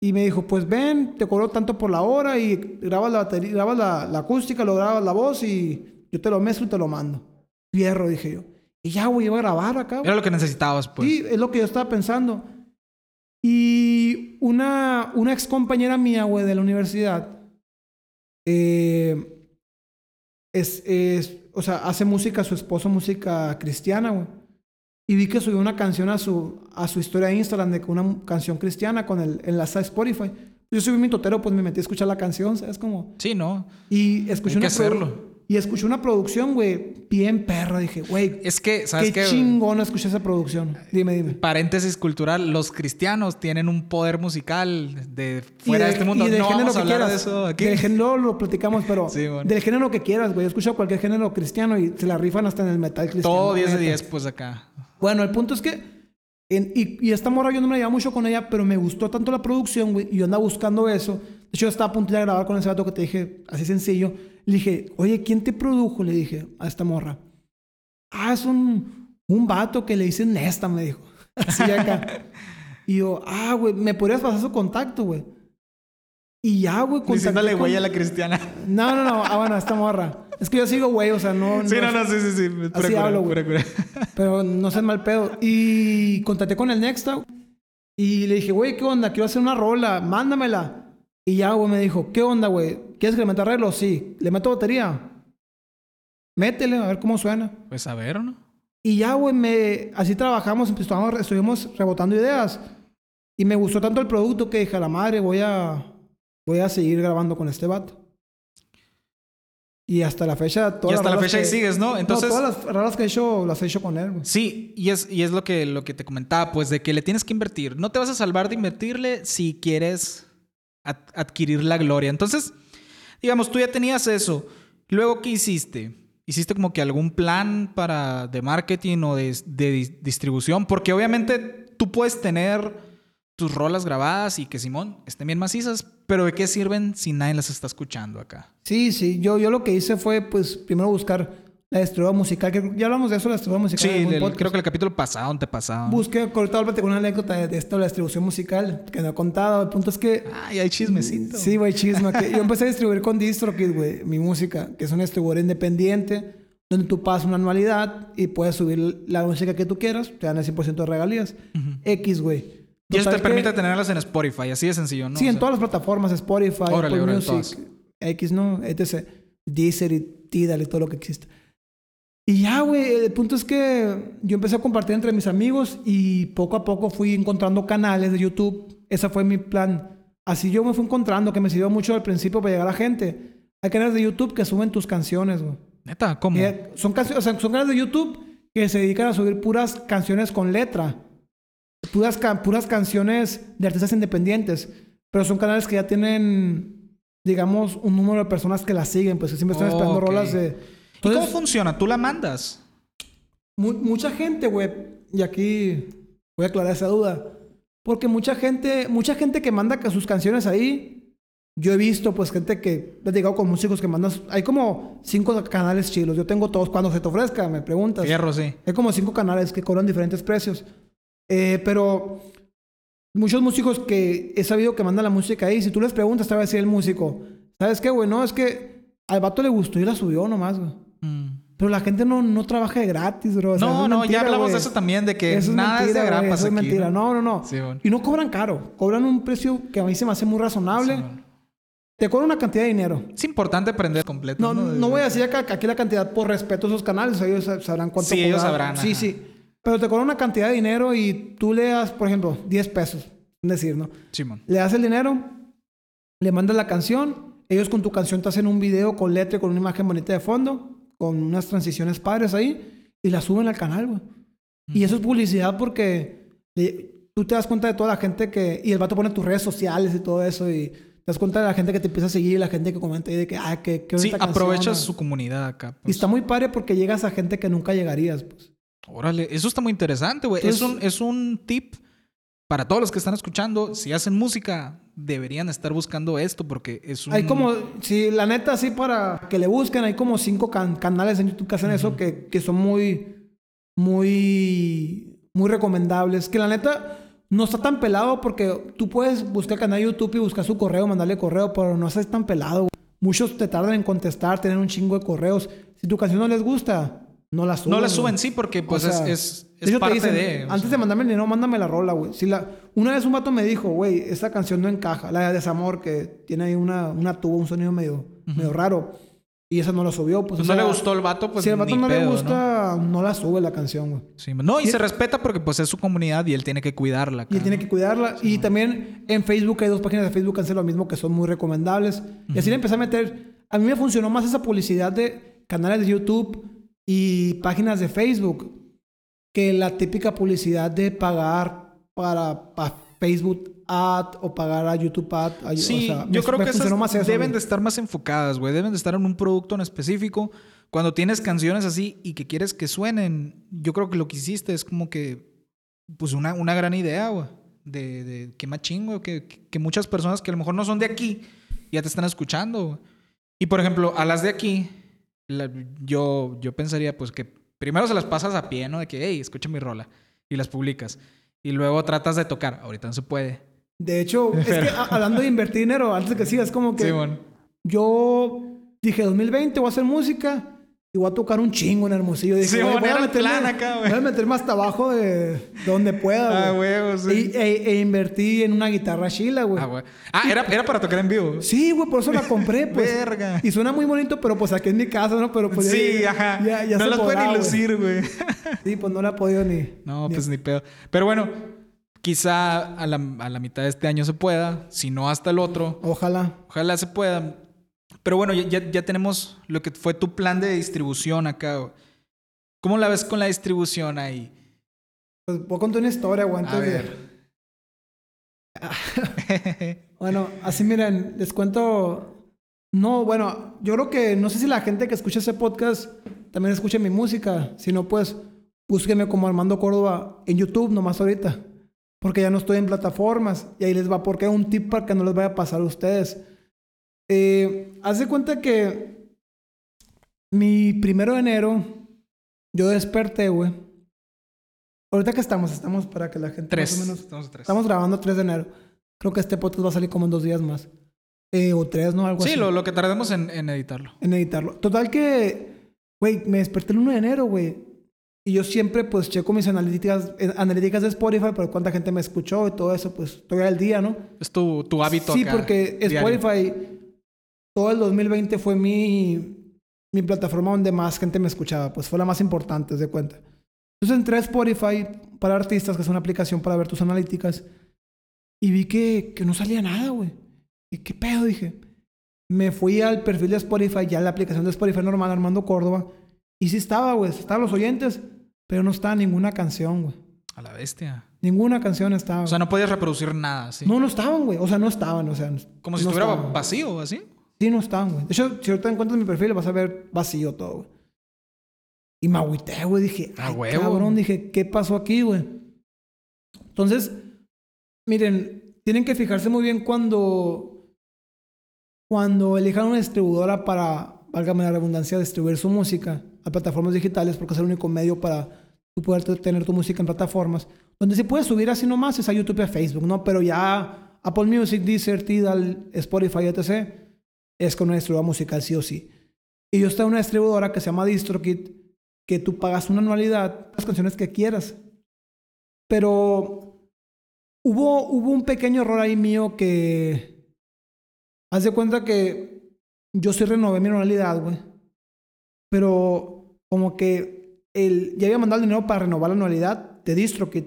Y me dijo, pues ven, te cobro tanto por la hora y grabas la batería, grabas la, la acústica, lo grabas la voz y yo te lo mezclo y te lo mando. Fierro, dije yo. Y ya, güey, iba a grabar acá. güey. Era lo que necesitabas, pues. Sí, es lo que yo estaba pensando. Y una, una ex compañera mía, güey, de la universidad, eh, es, es, o sea, hace música, su esposo música cristiana, güey. Y vi que subió una canción a su, a su historia de Instagram de que una canción cristiana con el enlace a Spotify. Yo subí mi totero, pues me metí a escuchar la canción, ¿sabes? Como... Sí, ¿no? Y escuché Hay que una... produ- hacerlo. Y escuché una producción, güey, bien perra. Dije, güey, Es que, ¿sabes qué qué? chingón escuché esa producción. Dime, dime. Paréntesis cultural, los cristianos tienen un poder musical de fuera Y de, este mundo. y del no género vamos a que quieras. de eso aquí. Del género lo platicamos, pero Sí, bueno. del género que quieras, güey. He escuchado cualquier género cristiano y se la rifan hasta en el metal cristiano. Todo 10 de neta. 10, pues acá. Bueno, el punto es que. en- y, y esta morra yo no me la llevaba mucho con ella, pero me gustó tanto la producción, güey. Y yo andaba buscando eso. De hecho, yo estaba a punto de grabar con ese vato que te dije, así sencillo. Le dije, oye, ¿quién te produjo? Le dije a esta morra. Ah, es un, un vato que le dicen Nesta, me dijo. Así acá. y yo, ah, güey, ¿me podrías pasar su contacto, güey? Y ya, güey, Diciéndole con- güey a la cristiana. No, no, no. Ah, bueno, esta morra. Es que yo sigo, güey, o sea, no. Sí, no, no, sí, sí, sí. Pura Así hablo, güey. Pero no sé mal pedo. Y contacté con el Nexta. Y le dije, güey, ¿qué onda? Quiero hacer una rola. Mándamela. Y ya, güey, me dijo, ¿qué onda, güey? ¿Quieres que le meta arreglo? Sí. ¿Le meto batería? Métele, a ver cómo suena. Pues a ver, ¿no? Y ya, güey, me... así trabajamos, empezamos, estuvimos rebotando ideas. Y me gustó tanto el producto que dije, a la madre, voy a, voy a seguir grabando con este vato. Y hasta la fecha... Todas y hasta las la fecha ahí que- sigues, ¿no? Entonces, no, todas las rolas que he hecho, las he hecho con él, güey. sí, y es, y es lo, que, lo que te comentaba, pues de que le tienes que invertir. No te vas a salvar de invertirle si quieres adquirir la gloria. Entonces, digamos, tú ya tenías eso. Luego, ¿qué hiciste? ¿Hiciste como que algún plan para de marketing o de, de dis- distribución? Porque obviamente tú puedes tener tus rolas grabadas y que Simón estén bien macizas, pero ¿de qué sirven si nadie las está escuchando acá? Sí, sí. Yo, yo lo que hice fue, pues, primero buscar la distribuidora musical. Que ya hablamos de eso, la distribuidora musical. Sí, en el- creo que el capítulo pasado, antepasado. Busqué, platicar una anécdota de, esto, la distribución musical, que no he contado. El punto es que... Ay, hay chismecito. Sí, güey, chisma. Que yo empecé a distribuir con DistroKid, güey, mi música, que es una distribuidora independiente, donde tú pagas una anualidad y puedes subir la música que tú quieras, te dan el 100% de regalías. X, güey. Y eso te que- permite tenerlas en Spotify, así de sencillo, ¿no? Sí, O en sea, todas las plataformas, Spotify, Órale, Apple órale, Music, todas. X, ¿no? etc. Deezer y Tidal y todo lo que existe. Y ya, güey, el punto es que yo empecé a compartir entre mis amigos y poco a poco fui encontrando canales de YouTube. Ese fue mi plan. Así yo me fui encontrando, que me sirvió mucho al principio para llegar a la gente. Hay canales de YouTube que suben tus canciones, güey. Neta, ¿cómo? Que son, cancio- o sea, son canales de YouTube que se dedican a subir puras canciones con letra. Puras, ca- puras canciones de artistas independientes. Pero son canales que ya tienen, digamos, un número de personas que las siguen. Pues que siempre están esperando Ok. rolas de... ¿Y cómo funciona? ¿Tú la mandas? mu- mucha gente, güey, y aquí voy a aclarar esa duda. Porque mucha gente, mucha gente que manda sus canciones ahí, yo he visto, pues, gente que, he llegado con músicos que mandan, hay como cinco canales chilos. Yo tengo todos. Cuando se te ofrezca, me preguntas. Fierro, sí. Hay como cinco canales que cobran diferentes precios. Eh, pero muchos músicos que he sabido que mandan la música ahí, si tú les preguntas, te va a decir el músico, ¿sabes qué, güey? No, es que al vato le gustó y la subió nomás, güey. Mm. Pero la gente no, no trabaja de gratis, bro. O sea, No, es no, mentira, ya hablamos güey. de eso también, de que Eso nada es de mentira, güey, grapas Eso es aquí, mentira. ¿no? No, no, no. Sí, bueno. Y no cobran caro. Cobran un precio que a mí se me hace muy razonable. Sí, bueno. Te cobran una cantidad de dinero. Es importante aprender completo. No, ¿no? no voy a decir que aquí la cantidad por respeto a esos canales. Ellos sab- sabrán cuánto Sí, ellos cobrar. sabrán, Sí, ajá. sí. Pero te cobran una cantidad de dinero y tú le das, por ejemplo, 10 pesos. Es decir, ¿no? Simón. Le das el dinero, le mandas la canción. Ellos con tu canción te hacen un video con letra y con una imagen bonita de fondo, con unas transiciones padres ahí, y la suben al canal, güey. Y eso es publicidad porque le- tú te das cuenta de toda la gente que... Y el vato pone tus redes sociales y todo eso y te das cuenta de la gente que te empieza a seguir y la gente que comenta y de que, ah, que... que Sí, canción, aprovechas ¿no? su comunidad acá. Y pues. está muy padre porque llegas a gente que nunca llegarías, pues. Órale, eso está muy interesante, güey. Es un, es un tip para todos los que están escuchando. Si hacen música, deberían estar buscando esto porque es un... Hay como, sí, la neta, así para que le busquen, hay como cinco can- canales en YouTube que hacen eso que, que son muy, muy, muy recomendables. Que la neta no está tan pelado porque tú puedes buscar canal de YouTube y buscar su correo, mandarle correo, pero no es tan pelado. Muchos te tardan en contestar, tienen un chingo de correos. Si tu canción no les gusta, no la suben. No la suben, sí, porque pues O sea, es, parte dicen, de... Antes sea. de mandarme el dinero, mándame la rola, güey. Si la, una vez un vato me dijo, güey, esta canción no encaja. La de Desamor, que tiene ahí una, una tuba, un sonido medio, medio raro. Y esa no la subió. Pues, Pues o no le gustó el vato, pues si al vato ni no le gusta, ¿no? la sube la canción, güey. Sí, no, y se respeta porque pues es su comunidad y él tiene que cuidarla. acá, Y él tiene que cuidarla. Y también en Facebook hay dos páginas de Facebook que hacen lo mismo, que son muy recomendables. Y así le empecé a meter. A mí me funcionó más esa publicidad de canales de YouTube y páginas de Facebook que la típica publicidad de pagar para, para Facebook ad o pagar a YouTube ad. Sí, o sea, yo me- creo me que esas más eso deben de estar más enfocadas, güey. Deben de estar en un producto en específico. Cuando tienes canciones así y que quieres que suenen, yo creo que lo que hiciste es como que, pues una, una gran idea, güey. De, de qué machín, güey. Que, que muchas personas que a lo mejor no son de aquí ya te están escuchando, güey. Y por ejemplo, a las de aquí, la- yo, yo pensaría pues que primero se las pasas a pie, ¿no? De que, hey, escucha mi rola. Y las publicas. Y luego tratas de tocar. Ahorita no se puede. De hecho, es que hablando de invertir dinero, antes de que sigas, como que Sí, bueno. yo dije 2020 voy a hacer música y voy a tocar un chingo en Hermosillo. Dije, Sí, bueno, voy, a meterme, acá, voy a meterme hasta abajo de, de donde pueda, Ah, güey. sí. Y- e, e invertí en una guitarra chila, güey. Ah, güey. Ah, era, era para tocar en vivo. Sí, güey, por eso la compré, pues. Verga. Y suena muy bonito, pero pues aquí en mi casa, ¿no? Pero pues sí, ya- ajá. Ya, ya no podrá, pueden ni lucir, güey. Sí, pues no la he podido ni... No, ni- pues ni pedo. Pero bueno, quizá a la, a la mitad de este año se pueda. Si no, hasta el otro. Ojalá. Ojalá se pueda. Pero bueno, ya, ya, tenemos lo que fue tu plan de distribución acá. ¿Cómo la ves con la distribución ahí? Pues voy a contar una historia, güey. A antes de- ver. Bueno, así miren, les cuento. No, bueno, yo creo que no sé si la gente que escucha ese podcast también escucha mi música. Si no, pues búsquenme como Armando Córdoba en YouTube, nomás ahorita. Porque ya no estoy en plataformas. Y ahí les va, porque un tip para que no les vaya a pasar a ustedes. Eh, haz de cuenta que mi primero de enero, yo desperté, güey. Ahorita que estamos, estamos para que la gente tres. más o menos Estamos tres. Estamos grabando 3 de enero. Creo que este podcast va a salir como en dos días más. Eh, o tres, ¿no? Algo Sí, así. lo, lo que tardemos en, en editarlo. En editarlo. Total que, güey, me desperté el 1 de enero, güey. Y yo siempre, pues, checo mis analíticas, eh, analíticas de Spotify, pero cuánta gente me escuchó y todo eso, pues, estoy al día, ¿no? Es tu, tu hábito Sí, acá, porque diario. Spotify, todo el 2020 fue mi, mi plataforma donde más gente me escuchaba. Pues fue la más importante, de cuenta. Entonces entré a Spotify para artistas, que es una aplicación para ver tus analíticas. Y vi que, que no salía nada, güey. ¿Y qué pedo? Dije. Me fui al perfil de Spotify, ya la aplicación de Spotify normal, Armando Córdoba. Y sí estaba, güey. Estaban los oyentes, pero no estaba ninguna canción, güey. A la bestia. Ninguna canción estaba. O sea, no podías reproducir nada, ¿sí? no, no estaban, güey. O sea, no estaban, o sea. Como si no estuviera estaban. vacío, así. Sí, no estaban, güey. De hecho, si ahorita encuentras mi perfil, vas a ver vacío todo, güey. Y me agüité, güey. Dije, ay, huevo. cabrón. Dije, ¿qué pasó aquí, güey? Entonces, miren, tienen que fijarse muy bien cuando... cuando elijan una distribuidora para, válgame la redundancia, distribuir su música a plataformas digitales, porque es el único medio para tú poder tener tu música en plataformas, donde se puede subir así nomás es a YouTube y a Facebook, ¿no? Pero ya Apple Music, Deezer, Tidal, Spotify, etc., es con una distribuidora musical sí o sí. Y yo estoy en una distribuidora que se llama DistroKid, que tú pagas una anualidad, las canciones que quieras. Pero hubo, hubo un pequeño error ahí mío que... Haz de cuenta que yo sí renové mi anualidad, güey. Pero como que el, ya había mandado el dinero para renovar la anualidad de DistroKid,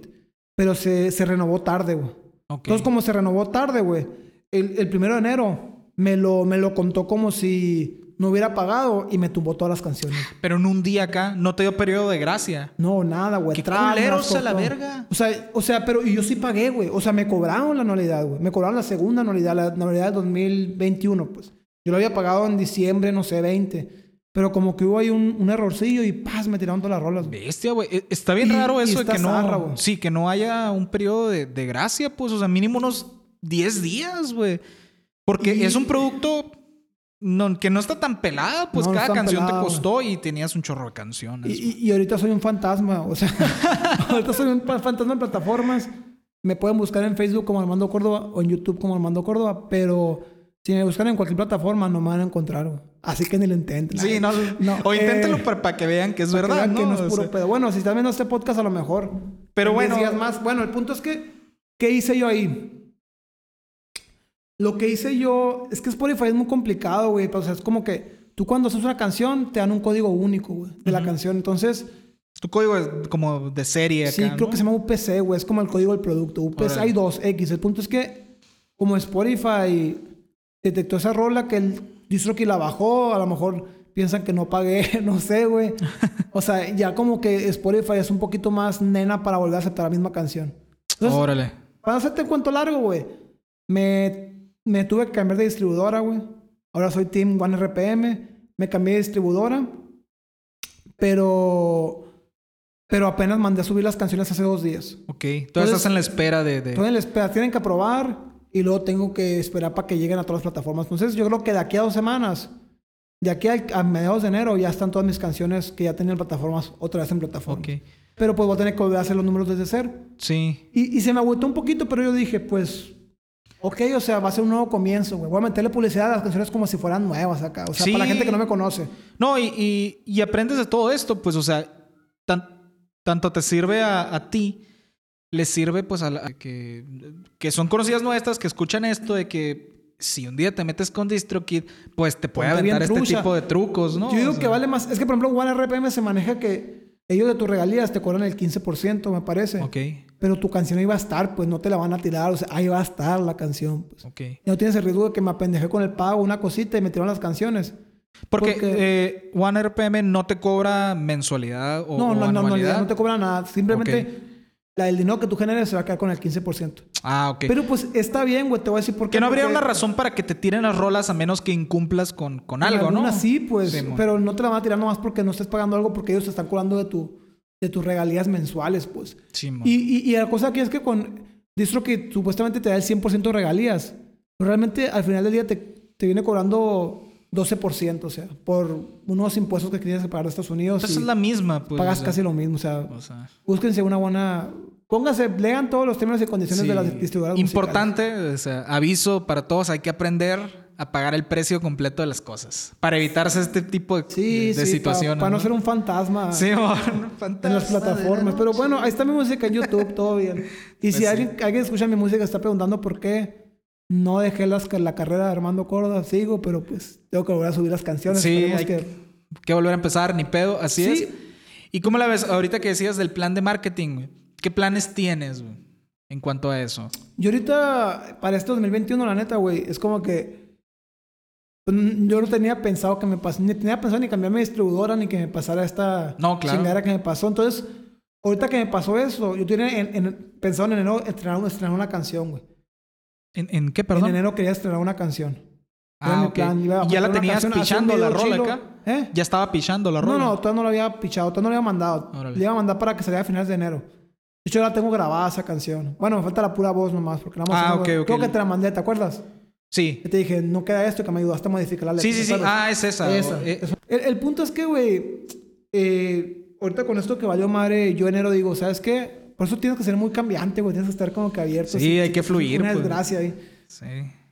pero se, se renovó tarde, güey. Entonces, como se renovó tarde, güey, el, el primero de enero me lo, me lo contó como si no hubiera pagado y me tumbó todas las canciones. Pero en un día acá no te dio periodo de gracia. No, nada, güey. Qué culeros a la verga. O sea, o sea, pero y yo sí pagué, güey. O sea, me cobraron la anualidad, güey. Me cobraron la segunda anualidad, la anualidad de 2021, pues. Yo lo había pagado en diciembre, no sé, 20. Pero como que hubo ahí un, un errorcillo y paz, me tiraron todas las rolas. Bestia, güey. E- Está bien Y- raro eso de que no. zarra, sí, que no haya un periodo de, de gracia, pues. O sea, mínimo unos 10 días, güey. Porque Y- es un producto no, que no está tan pelada, pues No, cada canción pelada, te costó y tenías un chorro de canciones. Y, y- y ahorita soy un fantasma, o sea, ahorita soy un fantasma en plataformas. Me pueden buscar en Facebook como Armando Córdoba o en YouTube como Armando Córdoba, pero si me buscan en cualquier plataforma no me van a encontrar. Así que ni lo intenten. Sí, no, o inténtelo eh, para, para que vean que es que verdad, vean ¿no? que no es puro sea, pedo. Bueno, si están viendo este podcast a lo mejor. Pero en bueno. 10 días más. Bueno, el punto es que, ¿qué hice yo ahí? Lo que hice yo, es que Spotify es muy complicado, güey. O sea, es como que tú cuando haces una canción te dan un código único, güey, de la canción. Entonces, Tu código es como de serie acá, sí, creo ¿no? que se llama UPC, güey. Es como el código del producto. UPC, hay dos X. El punto es que, como Spotify detectó esa rola que el DistroKid la bajó, a lo mejor piensan que no pagué, no sé, güey. O sea, ya como que Spotify es un poquito más nena para volver a aceptar la misma canción. Entonces, Órale. para hacerte el cuento largo, güey, me, me tuve que cambiar de distribuidora, güey. Ahora soy Team One RPM. Me cambié de distribuidora. Pero. Pero apenas mandé a subir las canciones hace dos días. Ok. Entonces- estás en la espera de... de- Entonces, les espera, tienen que aprobar y luego tengo que esperar para que lleguen a todas las plataformas. Entonces, yo creo que de aquí a dos semanas, de aquí al- a, mediados de enero, ya están todas mis canciones que ya tenían plataformas otra vez en plataformas. Ok. Pero pues voy a tener que volver a hacer los números desde cero. Sí. Y, y se me agüitó un poquito, pero yo dije, pues, ok, o sea, va a ser un nuevo comienzo, güey. Voy a meterle publicidad a las canciones como si fueran nuevas acá. O sea, Sí. para la gente que no me conoce. No, y, y- y aprendes de todo esto, pues, o sea, tan- tanto te sirve a, a ti, le sirve pues a, la- a que, que son conocidas nuestras, que escuchan esto de que si un día te metes con DistroKid, pues te puede Ponte aventar este tipo de trucos, ¿no? Yo digo O sea, que vale más. Es que, por ejemplo, One RPM se maneja que ellos de tus regalías te cobran el 15%, me parece. Ok, Pero tu canción ahí va a estar, pues no te la van a tirar. O sea, ahí va a estar la canción. Pues. no tienes el riesgo de que me apendejé con el pago, una cosita y me tiraron las canciones. Porque, Porque- eh, One RPM no te cobra mensualidad o, no, no, no, no, anualidad. no te cobran nada. Simplemente la, el dinero que tú generes se va a quedar con el 15%. Ah, ok. Pero pues está bien, güey. Te voy a decir por qué. que no habría porque- una razón para que te tiren las rolas a menos que incumplas con, con algo, ¿no? Sí, pues. Pero no te la van a tirar nomás porque no estés pagando algo porque ellos te están cobrando de, tu, de tus regalías mensuales, pues. Simón. Y, y, y la cosa aquí es que con distro que supuestamente te da el 100% de regalías, pero realmente al final del día te, te viene cobrando 12%, o sea, por unos impuestos que tienes que pagar de Estados Unidos. Entonces y es la misma, pues. pagas o sea, casi lo mismo, o sea, o sea, búsquense una buena... Pónganse, lean todos los términos y condiciones sí. de las distribuidoras musicales. Importante, o sea, aviso para todos, hay que aprender a pagar el precio completo de las cosas para evitarse este tipo de, Sí, de, de sí, situaciones. Para no ser un fantasma. Sí, bueno, en las fantasma plataformas. la Pero bueno, ahí está mi música en YouTube, todo bien. Y si Pues sí. alguien, alguien escucha mi música está preguntando por qué no dejé las, la carrera de Armando Córdoba, sigo, pero pues tengo que volver a subir las canciones. Sí, hay que... que volver a empezar, ni pedo, así Sí. es. ¿Y cómo la ves ahorita que decías del plan de marketing? güey? ¿Qué planes tienes güey, en cuanto a eso? Yo ahorita, para este 2021, la neta, güey, es como que yo no tenía pensado que me pasara, ni tenía pensado ni cambiar mi distribuidora, ni que me pasara esta No, claro. chingadera que me pasó. Entonces, ahorita que me pasó eso, yo tenía en, en- pensado en enero estrenar, estrenar una canción, güey. ¿En, en qué, perdón? En enero quería estrenar una canción. Ah, mi ok. plan, iba a ¿Y ya la tenías canción, pichando la rola chilo. acá? ¿Eh? Ya estaba pichando la rola. No, no, todavía no lo había pichado, todavía no lo había mandado. Órale. Le iba a mandar para que saliera a finales de enero. De hecho, ya la tengo grabada esa canción. Bueno, me falta la pura voz nomás, porque la Ah, no- ok, ok. Creo que te la mandé, ¿te acuerdas? Sí. Te dije, no queda esto, que me ayudaste a modificar la letra. Sí, sí, sí. ¿sabes? Ah, es esa. Esa, Eh, esa. El, el punto es que, güey, eh, ahorita con esto que valió madre, yo enero digo, ¿sabes qué? Por eso tienes que ser muy cambiante, güey. Tienes que estar como que abierto. Sí, sin- hay que fluir, Una pues. desgracia ahí. sí.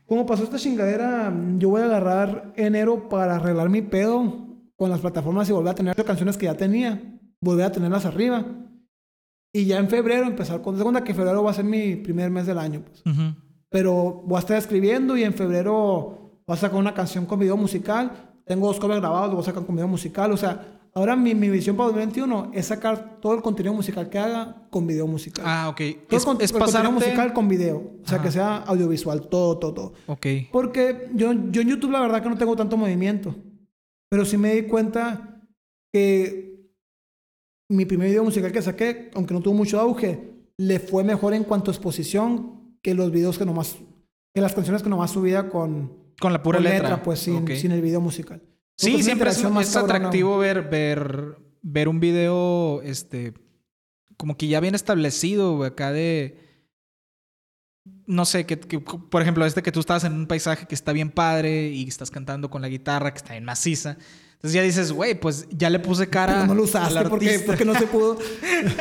Como pasó esta chingadera, yo voy a agarrar enero para arreglar mi pedo con las plataformas y volver a tener las canciones que ya tenía. Volver a tenerlas arriba. Y ya en febrero empezar con... Segunda que febrero va a ser mi primer mes del año, pues. Ujú. Pero voy a estar escribiendo y en febrero voy a sacar una canción con video musical. Tengo dos covers grabados, voy a sacar con video musical. O sea, ahora mi, mi visión para 2021 es sacar todo el contenido musical que haga con video musical. Ah, ok. todo Es, el, es el contenido pasarte... musical con video. O sea, Ajá. que sea audiovisual, todo, todo, todo. Ok. Porque yo, yo en YouTube la verdad que no tengo tanto movimiento. Pero sí me di cuenta que mi primer video musical que saqué, aunque no tuvo mucho auge, le fue mejor en cuanto a exposición que los videos que nomás... Que las canciones que nomás subía con, Con la pura con letra. pues sin, sin el video musical. Sí, siempre es, más es atractivo ver, ver, ver un video, este, como que ya bien establecido, acá de, no sé, que, que, por ejemplo, este que tú estás en un paisaje que está bien padre y estás cantando con la guitarra que está bien maciza. Entonces ya dices, güey, pues ya le puse cara Pero no lo al usaste porque, porque no se pudo.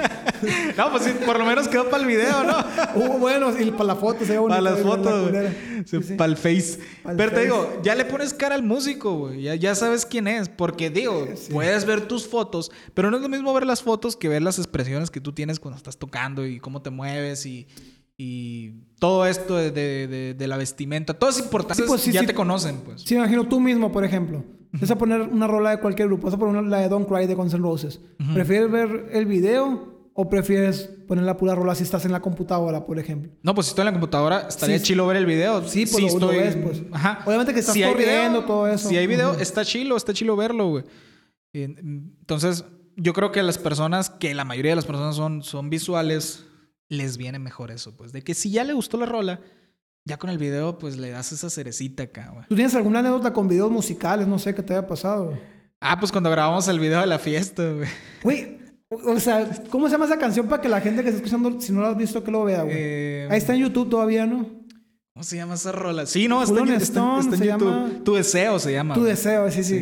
No, pues sí, por lo menos quedó para el video, ¿no? Uh, bueno, y para la foto se. Para las la fotos. Sí, sí. Para el face. Pa'l Pero te digo, ya le pones cara al músico, güey. Ya, ya sabes quién es. Porque, digo, Sí. puedes ver tus fotos, pero no es lo mismo ver las fotos que ver las expresiones que tú tienes cuando estás tocando y cómo te mueves y, y todo esto de, de- de- de la vestimenta. Todo es importante. Sí, pues, sí, ya sí. te conocen, pues. Sí, imagino tú mismo, por ejemplo. Vas a poner una rola de cualquier grupo. Vas a poner una- la de Don't Cry de Guns N' Roses. ¿Prefieres ver el video o prefieres poner la pura rola si estás en la computadora, por ejemplo? No, pues si estoy en la computadora, estaría Sí, chilo ver el video. Sí, pues, Si lo- lo estoy... ves, pues. Ajá. Obviamente que estás Si corriendo, video, todo eso. Si hay video, está chilo, está chilo verlo, güey. Entonces, yo creo que las personas, que la mayoría de las personas son, son visuales, les viene mejor eso, pues. De que si ya le gustó la rola, ya con el video, pues le das esa cerecita acá, güey. ¿Tú tienes alguna anécdota con videos musicales? No sé, que te haya pasado. güey? Ah, pues cuando grabamos el video de la fiesta, güey. Güey, o sea, ¿cómo se llama esa canción para que la gente que está escuchando, si no la has visto, que lo vea, güey? Eh, Ahí está en YouTube todavía, ¿no? ¿Cómo se llama esa rola? Sí, no, está, en, está- está en se YouTube. llama- Tu deseo se llama. Tu güey. deseo, sí, sí.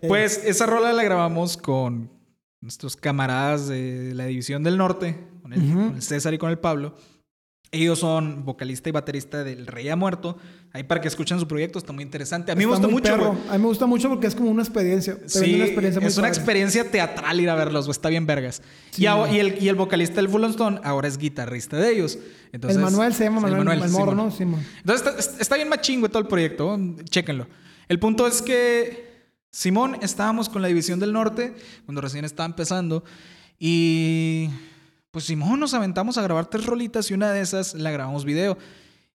Eh, Pues esa rola la grabamos con nuestros camaradas de la División del Norte, con el, Ujú. con el César y con el Pablo. Ellos son vocalista y baterista del Rey ha Muerto. Ahí para que escuchen su proyecto, está muy interesante. A mí me gusta mucho, perro. A mí me gusta mucho porque es como una experiencia. Sí, una experiencia es una experiencia teatral ir a verlos, güey. Está bien vergas. Sí, y, a- güey. y el, y el vocalista del Full on Stone ahora es guitarrista de ellos. Entonces, el Manuel se llama Sí, el Manuel, el morro, Simón. ¿no? Simón. Entonces está, está bien machín, güey, todo el proyecto. Chéquenlo. El punto es que Simón estábamos con la División del Norte cuando recién estaba empezando. Y pues Simón nos aventamos a grabar tres rolitas y una de esas la grabamos video.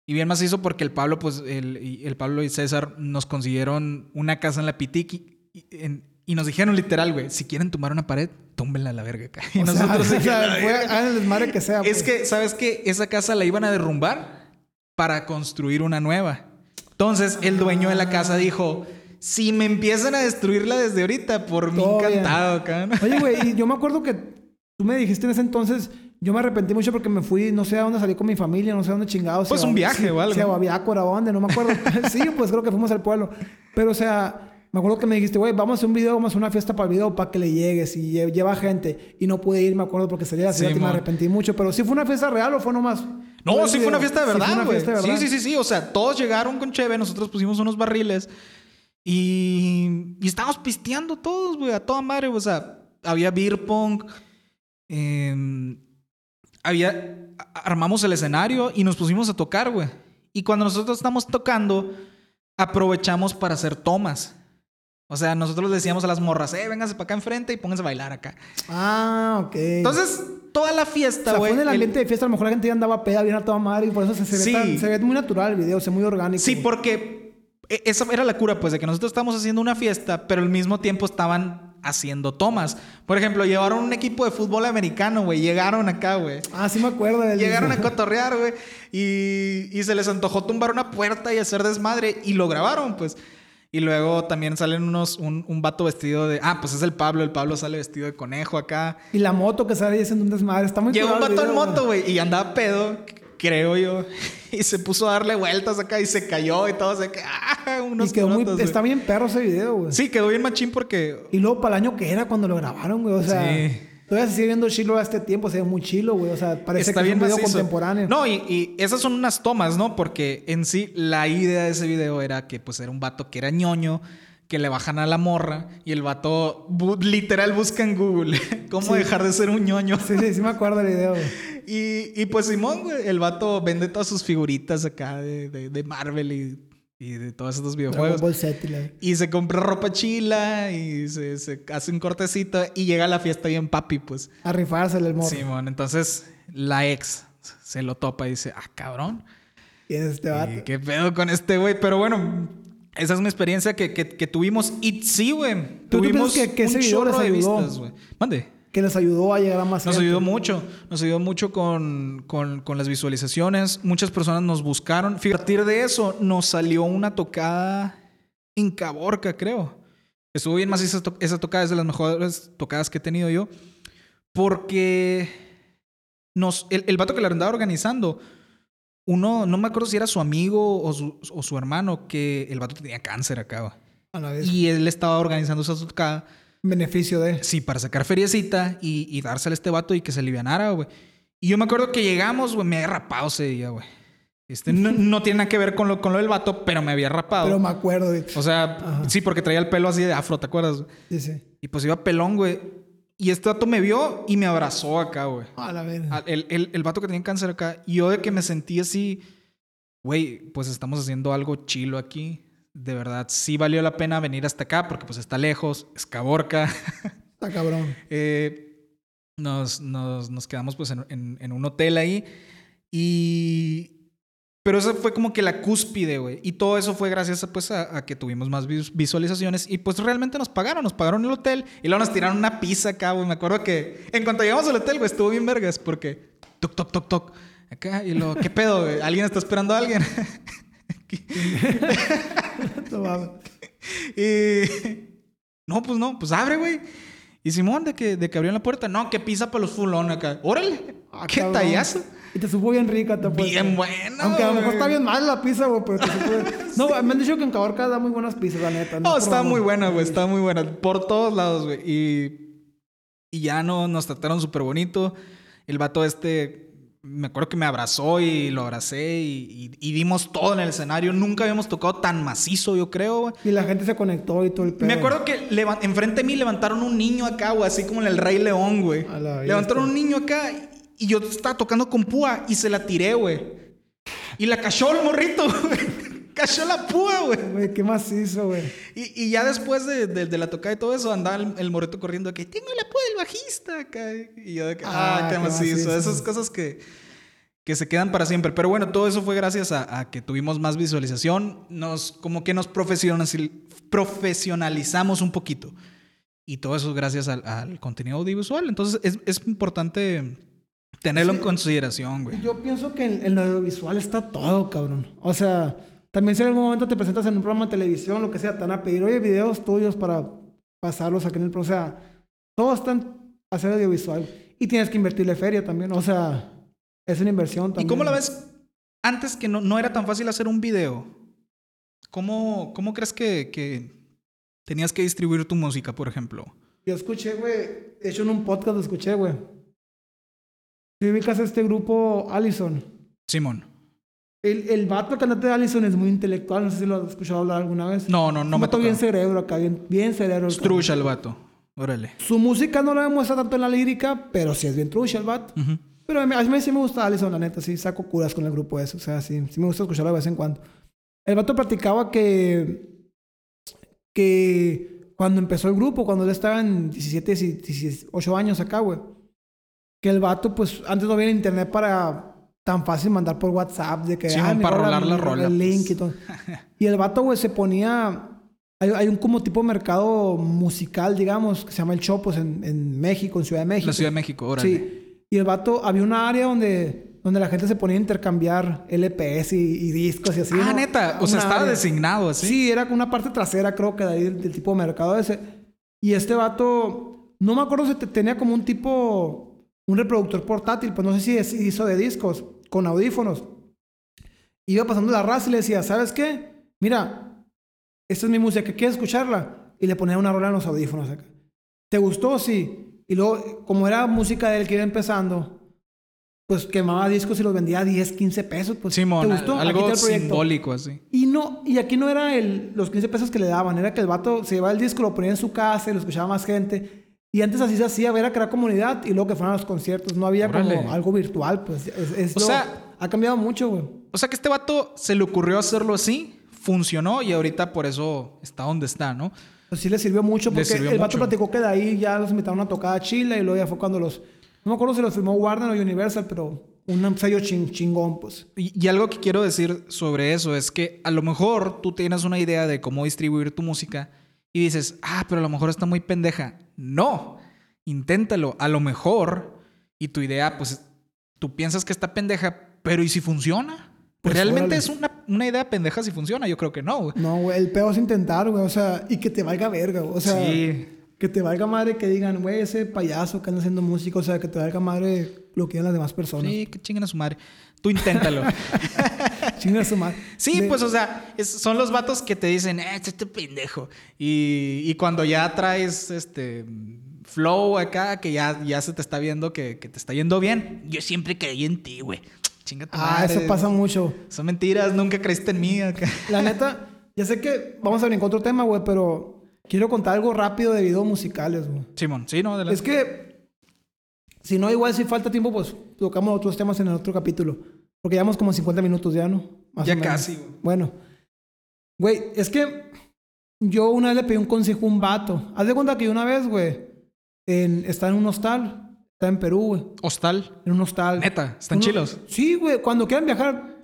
Y bien más hizo porque el Pablo, pues el, y- el Pablo y César nos consiguieron una casa en la Pitic y, en- y nos dijeron literal, güey, si quieren tumbar una pared, túmbenla a la verga acá. Y O sea, nosotros o sea, desmadre que sea. Es pues. que, ¿sabes qué? Esa casa la iban a derrumbar para construir una nueva. Entonces, el dueño de la casa dijo, si me empiezan a destruirla desde ahorita, por mí Todo encantado. ¿no? Oye, güey, y yo me acuerdo que tú me dijiste en ese entonces, yo me arrepentí mucho porque me fui, no sé a dónde salí con mi familia, no sé a dónde chingados. Pues si a- un viaje o algo. Si a Babiácora o dónde, no me acuerdo. sí, pues creo que fuimos al pueblo. Pero, o sea, me acuerdo que me dijiste, güey, vamos a hacer un video, vamos a hacer una fiesta para el video para que le llegues y lle- lleva gente. Y no pude ir, me acuerdo, porque salía de la ciudad y me arrepentí mucho. Pero sí fue una fiesta real o fue nomás. No, el sí fue una fiesta de Sí verdad, güey. Sí, verdad. sí, sí, sí. O sea, todos llegaron con cheve, nosotros pusimos unos barriles y, y estábamos pisteando todos, güey, a toda madre. O sea, había beer pong, em, había, armamos el escenario y nos pusimos a tocar, güey. Y cuando nosotros estamos tocando, aprovechamos para hacer tomas. O sea, nosotros les decíamos a las morras, eh, vénganse para acá enfrente y pónganse a bailar acá. Ah, ok. Entonces, toda la o fiesta, sea, güey. fue en el el- ambiente de fiesta, a lo mejor la gente ya andaba peda, bien a toda madre, y por eso se, se ve, tan- se ve muy natural el video, se ve muy orgánico. Sí, porque e- esa era la cura, pues, de que nosotros estábamos haciendo una fiesta, pero al mismo tiempo estaban haciendo tomas. Por ejemplo, llevaron un equipo de fútbol americano, güey. Llegaron acá, güey. Ah, sí me acuerdo del Llegaron a cotorrear, güey. Y, y se les antojó tumbar una puerta y hacer desmadre. Y lo grabaron, pues. Y luego también salen unos, un, un vato vestido de... Ah, pues es el Pablo. El Pablo sale vestido de conejo acá. Y la moto que sale ahí haciendo un desmadre. Está muy Llegó un vato en moto, güey. Y andaba pedo. Creo yo. Y se puso a darle vueltas acá y se cayó y todo. Que, ah, unos y quedó muy, está bien perro ese video, güey. Sí, quedó bien machín porque. Y luego para el año que era cuando lo grabaron, güey. O sea, Sí. todavía se sigue viendo chilo a este tiempo, se ve muy chilo, güey. O sea, parece está que bien es un video macizo. contemporáneo. No, y, y esas son unas tomas, ¿no? Porque en sí la idea de ese video era que pues era un vato que era ñoño, que le bajan a la morra y el vato bu- literal busca en Google cómo Sí. dejar de ser un ñoño. Sí, sí, sí me acuerdo del video, güey. Y, y pues Simón, güey, el vato vende todas sus figuritas acá de, de- de Marvel y, y de todos estos videojuegos. Y se compra ropa chila y se, se hace un cortecito y llega a la fiesta bien papi, pues. A rifársele el morro. Simón, entonces la ex se lo topa y dice, ah, cabrón. Y es este vato. ¿Y ¿Qué pedo con este güey? Pero bueno, esa es mi experiencia que, que, que tuvimos. Y sí, güey. ¿Tú- tú Tuvimos piensas que- que un chorro de vistas, güey. Mande. Que les ayudó a llegar a más Nos gente. ayudó mucho, nos ayudó mucho con, con- con las visualizaciones. Muchas personas nos buscaron. A partir de eso nos salió una tocada en Caborca, creo. Estuvo bien más esa, to- esa tocada, es de las mejores tocadas que he tenido yo. Porque nos, el, el vato que la andaba organizando, uno, no me acuerdo si era su amigo o su, o su hermano, que el vato tenía cáncer acá. A la vez. Y él estaba organizando esa tocada. Beneficio de. Sí, para sacar feriecita y, y dársela a este vato y que se alivianara, güey. Y yo me acuerdo que llegamos, güey, me había rapado ese día, güey. Este, no, no tiene nada que ver con lo, con lo del vato, pero me había rapado. Pero me acuerdo. O sea, Ajá. sí, porque traía el pelo así de afro, ¿te acuerdas? Sí, sí. Y pues iba pelón, güey. Y este vato me vio y me abrazó acá, güey. A la vez. Al- El, el, el vato que tenía cáncer acá. Y yo de que me sentí así, güey, pues estamos haciendo algo chilo aquí. De verdad, sí valió la pena venir hasta acá porque pues está lejos, es Caborca. Está cabrón. Eh, nos, nos, nos quedamos pues en, en- en un hotel ahí y... Pero eso fue como que la cúspide, güey. Y todo eso fue gracias a, pues, a, a que tuvimos más vis- visualizaciones y pues realmente nos pagaron, nos pagaron el hotel y luego nos tiraron una pizza acá, güey. Me acuerdo que en cuanto llegamos al hotel, güey, estuvo bien vergas porque toc, toc, toc, toc. Acá y lo, ¿qué pedo, güey? ¿Alguien está esperando a alguien? No. Y. No, pues no, pues abre, güey. Y Simón, de que, de que abrió la puerta, no, que pisa para los fulón acá. Órale, Ah, qué cabrón. tallazo. Y te supo bien rica, te apuesto. Bien buena. Aunque a lo mejor está bien mal la pizza, güey, pero te supo bien- No, me han dicho que en Caborca da muy buenas pizzas, la neta. No, está muy buena, güey, está muy buena. Por todos lados, güey. Y, y ya no, nos trataron súper bonito. El vato este, me acuerdo que me abrazó y lo abracé y, y- y dimos todo en el escenario. Nunca habíamos tocado tan macizo, yo creo, güey. Y la gente se conectó y todo el pedo. Me acuerdo que enfrente de mí levantaron un niño acá, güey, así como en el Rey León, güey. Levantaron un niño acá y yo estaba tocando con púa y se la tiré, güey. Y la cachó el morrito, güey. Cachó la púa, güey. Güey, qué macizo, güey. Y, y ya después de, de- de la tocada y todo eso, andaba el, el morrito corriendo de que tengo la púa del bajista acá. Y yo de que, ah, Ah, qué qué macizo. Esas cosas que, que se quedan para siempre. Pero bueno, todo eso fue gracias a, a que tuvimos más visualización. Nos, como que nos profesionaliz- profesionalizamos un poquito. Y todo eso gracias al, al contenido audiovisual. Entonces es, es importante tenerlo en consideración, güey. Yo pienso que en, en lo audiovisual está todo, cabrón. O sea, también si en algún momento te presentas en un programa de televisión, lo que sea, te van a pedir, oye, videos tuyos para pasarlos aquí en el pro. O sea, todo está en hacer audiovisual. Y tienes que invertirle feria también. O sea, es una inversión también. ¿Y cómo la ves? Antes que no, no era tan fácil hacer un video, ¿cómo, cómo crees que, que tenías que distribuir tu música, por ejemplo? Yo escuché, güey. De hecho, en un podcast lo escuché, güey. Si ubicas a este grupo Allison. Simón. El, el vato, cantante de Allison, es muy intelectual. No sé si lo has escuchado hablar alguna vez. No, no, no Un me bien cerebro acá, bien, bien cerebro. el Trucha el vato. Órale. Su música no la demuestra tanto en la lírica, pero sí es bien trucha el vato. Ujú. Pero a mí, a mí sí me gusta Allison, la neta. Sí saco curas con el grupo ese. O sea, sí, sí me gusta escucharlo de vez en cuando. El vato platicaba que... Que cuando empezó el grupo, cuando él estaba en 17, 18 años acá, güey. Que el vato, pues, antes no había internet para tan fácil mandar por WhatsApp. De que, Sí, ah, para rola, rolar la rola, El link pues. y todo. Y el vato, güey, se ponía... Hay, hay un como tipo de mercado musical, digamos, que se llama El Chopos en, en México, en Ciudad de México. La Ciudad de México, órale. Sí. Y el vato, había una área donde, donde la gente se ponía a intercambiar LPs y, y discos y así. ah, ¿no? neta. O sea, estaba área. designado así. Sí, era una parte trasera, creo que de ahí, del, del tipo de mercado ese. Y este vato, no me acuerdo si te- tenía como un tipo, un reproductor portátil, pues no sé si es- hizo de discos con audífonos. Iba pasando la raza y le decía, ¿sabes qué? Mira, esta es mi música, ¿quieres escucharla? Y le ponía una rola en los audífonos acá. ¿Te gustó? Sí. Y luego, como era música de él que iba empezando, pues quemaba discos y los vendía a 10, 15 pesos. Pues, Simón, ¿te gustó? Algo el simbólico así. Y no, y aquí no era el, los 15 pesos que le daban, era que el vato se llevaba el disco, lo ponía en su casa y lo escuchaba más gente. Y antes así se hacía, era crear comunidad y luego que fueran los conciertos. No había Órale. como algo virtual, pues. Es, es O lo- sea- ha cambiado mucho, güey. O sea que este vato se le ocurrió hacerlo así, funcionó y ahorita por eso está donde está, ¿no? Pues sí le sirvió mucho porque sirvió el vato mucho. platicó que de ahí ya los invitaron a tocar a Chile y luego ya fue cuando los... No me acuerdo si los firmó Warner o Universal, pero un sello chin- chingón, pues. Y, y algo que quiero decir sobre eso es que a lo mejor tú tienes una idea de cómo distribuir tu música y dices, ah, pero a lo mejor está muy pendeja. No, inténtalo. A lo mejor, y tu idea, pues tú piensas que está pendeja, pero ¿y si funciona? Pues, ¿Realmente órale. es una, una idea pendeja si funciona? Yo creo que no. güey. No, güey, el peor es intentar, güey. O sea, y que te valga verga, güey. O sea, Sí. que te valga madre que digan, güey, ese payaso que anda haciendo música. O sea, que te valga madre lo que digan las demás personas. Sí, que chinguen a su madre. Tú inténtalo. Chinga su madre. Sí, De- pues, o sea, es- son los vatos que te dicen, eh, este pendejo. Y, y cuando ya traes este flow acá, que ya, ya se te está viendo que, que te está yendo bien. Yo siempre creí en ti, güey. Chinga tu Ah, madre. eso pasa mucho. Son mentiras, nunca creíste en mí acá. La neta, ya sé que vamos a venir con otro tema, güey, pero quiero contar algo rápido de videos musicales, güey. Simón, sí, ¿no? Adelante. Es que, si no, igual si falta tiempo, pues tocamos otros temas en el otro capítulo. Porque llevamos como 50 minutos ya, ¿no? Más Ya casi, güey. Bueno, güey, es que yo una vez le pedí un consejo a un vato. Haz de cuenta que una vez, güey, en, estaba en un hostal. Estaba en Perú, güey. Hostal. En un hostal. Neta, están Uno- chilos. Sí, güey. Cuando quieran viajar,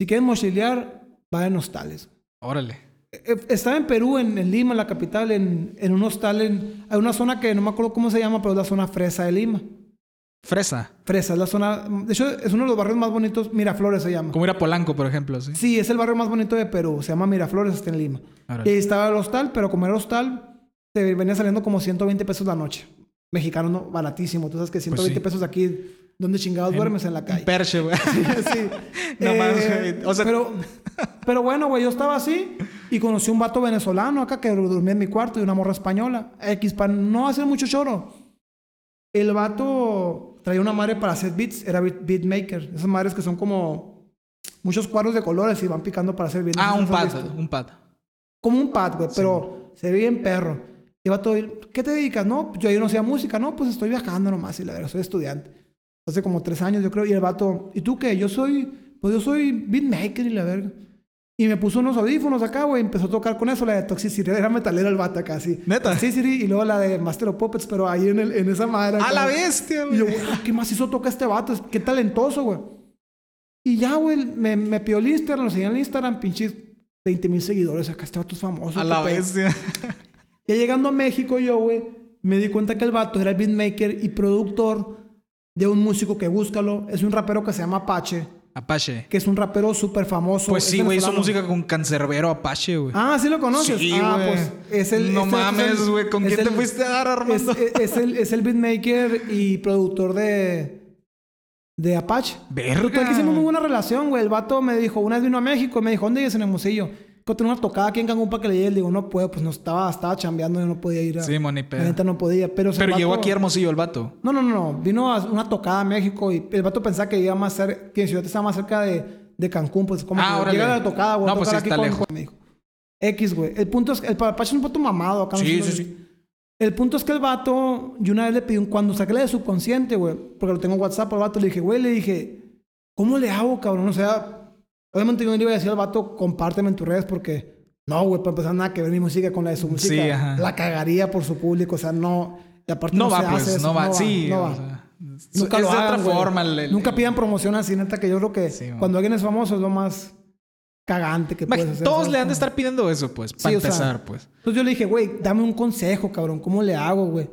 si quieren mochilear, vayan a hostales. Órale. Eh, Estaba en Perú, en, en Lima, la capital, en, en un hostal, en hay una zona que no me acuerdo cómo se llama, pero es la zona fresa de Lima. Fresa. Fresa, es la zona, de hecho es uno de los barrios más bonitos, Miraflores se llama. Como ir a Polanco, por ejemplo, sí. Sí, es el barrio más bonito de Perú, se llama Miraflores, está en Lima. Y ahí estaba el hostal, pero como era hostal, te venía saliendo como 120 pesos la noche. Mexicano, no, baratísimo. Tú sabes que 120 sí. pesos aquí, ¿dónde chingados duermes? En la calle. Perche, güey. sí. No Eh, mames, güey. O sea- pero, pero bueno, güey, yo estaba así y conocí un vato venezolano acá que dormía en mi cuarto y una morra española. X, para no hacer mucho choro. El vato traía una madre para hacer beats, era beat, beatmaker. Esas madres que son como muchos cuadros de colores y van picando para hacer beats. Ah, No un pad, visto. un pad. Como un pad, güey, pero se ve bien perro. Y va todo, ¿qué te dedicas? No, yo ahí no hacía música, no, pues estoy viajando nomás y la verdad, soy estudiante. Hace como tres años, yo creo, y el vato, ¿y tú qué? Yo soy, pues yo soy beatmaker y la verga. Y me puso unos audífonos acá, güey, empezó a tocar con eso, la de Toxicity, era metalero el vato acá, así. ¿Neta? Toxicity, y luego la de Master of Puppets, pero ahí en, el, en esa madre. ¡A la bestia, Y güey! yo, güey, ¿qué más hizo toca este vato? Qué talentoso, güey. Y ya, güey, me, me pidió el Instagram, lo seguí en el Instagram, pinches 20 mil seguidores. Acá este vato es famoso. A la pedo. bestia. Ya llegando a México, yo, güey, me di cuenta que el vato era el beatmaker y productor de un músico que búscalo. Es un rapero que se llama Apache, Apache. que es un rapero súper famoso. Pues es sí, güey, hizo música con Cancerbero Apache, güey. Ah, ¿sí lo conoces? Sí, ah, güey. pues es el... No este es mames, güey. ¿Con es quién te fuiste a dar, Es, Armando? es- es el, es el beatmaker y productor de... De Apache. Verga. Total, que hicimos muy buena relación, güey. El vato me dijo, una vez vino a México y me dijo, ¿dónde vives en el tener una tocada aquí en Cancún para que le llegue. Le digo, no puedo, pues no estaba, estaba chambeando y no podía ir a... Sí, moni, La neta no podía, pero... el Pero llegó vato- aquí a Hermosillo el vato. No, no, no, no. Vino a una tocada a México y el vato pensaba que iba más cerca, que Ciudad estaba más cerca de, de Cancún, pues como Ah, que llega a la tocada, güey. No, pues sí aquí está con- lejos. me dijo. X, güey. El punto es que el Papache es un puto mamado acá. Sí, sí, sí. El punto es que el vato, yo una vez le pedí un, cuando saqué la de subconsciente, güey, porque lo tengo en WhatsApp al vato, le dije, güey, le dije, ¿cómo le hago, cabrón? O sea, obviamente yo no le iba a decir al vato, compárteme en tus redes porque, no, güey, para empezar, nada que ver mi música con la de su música. Sí, ajá. La cagaría por su público, o sea, no. Y aparte No, no, va, se pues. hace eso, no va. Sí. no o va. sea, Nunca es lo de hagan, otra güey. forma. el- Nunca pidan promoción así, neta, que yo creo que Sí, cuando alguien es famoso es lo más cagante que puedes hacer. Todos ¿sabes? le han de estar pidiendo eso, pues. Para Sí, o sea, empezar, pues. Entonces yo le dije, güey, dame un consejo, cabrón, ¿cómo le hago, güey?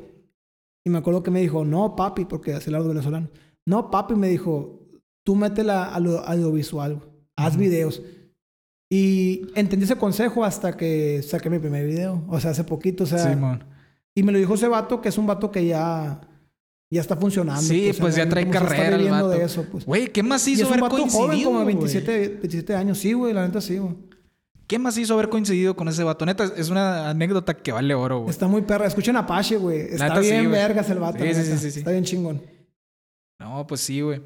Y me acuerdo que me dijo, no, papi, porque hace el lado venezolano. No, papi, me dijo, tú métela a lo audiovisual, güey. Haz videos. Y entendí ese consejo hasta que saqué mi primer video. O sea, hace poquito, o sea. Simón. Y me lo dijo ese vato, que es un vato que ya. ya está funcionando. Sí, pues, ya trae está carrera el vato. de eso, pues. Güey, ¿qué más hizo haber vato coincidido? joven, como de güey? 27, 27 años. Sí, güey, la neta sí, güey. ¿Qué más hizo haber coincidido con ese vato? Neta, es una anécdota que vale oro, güey. Está muy perra. Escuchen Apache, güey. Está Neta, sí, bien güey. vergas el vato. Sí, sí, sí, sí, sí. Está bien chingón. No, pues sí, güey.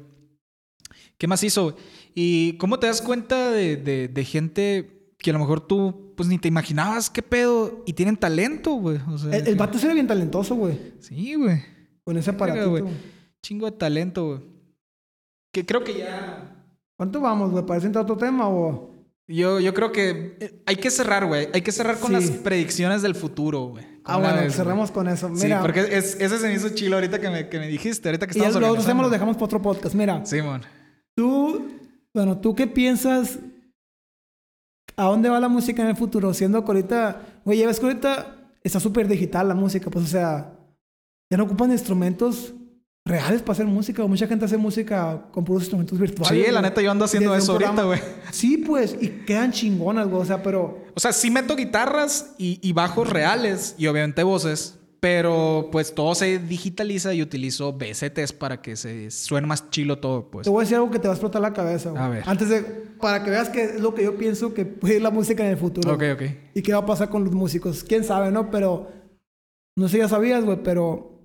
¿Qué más hizo? ¿Y cómo te das cuenta de, de- de gente que a lo mejor tú pues ni te imaginabas qué pedo y tienen talento, güey? O sea, El, el que- vato se ve bien talentoso, güey. Sí, güey. Con ese aparatito. güey. Chingo de talento, güey. Que creo que ya... ¿Cuánto vamos, güey? ¿Parece entrar otro tema o...? Yo, yo creo que eh, hay que cerrar, güey. Hay que cerrar con Sí. las predicciones del futuro, güey. Ah, ¿Cómo la bueno, ves, cerramos con eso. güey? Sí, Mira, porque es- ese se me hizo chilo ahorita que me, que me dijiste. Ahorita que y ya estamos los temas los dejamos para otro podcast. Mira, Simón. tú... Bueno, ¿tú qué piensas? ¿A dónde va la música en el futuro? Siendo que ahorita... Güey, ya ves que ahorita está súper digital la música. Pues, o sea... Ya no ocupan instrumentos reales para hacer música. O mucha gente hace música con puros instrumentos virtuales. Sí, la neta, yo ando haciendo Desde eso ahorita, güey. Sí, pues. Y quedan chingonas, güey. O sea, pero... O sea, sí meto guitarras y, y bajos reales y obviamente voces, pero pues todo se digitaliza y utilizo VSTs para que se suene más chilo todo, pues. Te voy a decir algo que te va a explotar la cabeza, güey. A ver. Antes de... Para que veas que es lo que yo pienso que puede ir la música en el futuro. Ok, ok. ¿Y qué va a pasar con los músicos? ¿Quién sabe, no? Pero... No sé si ya sabías, güey, pero...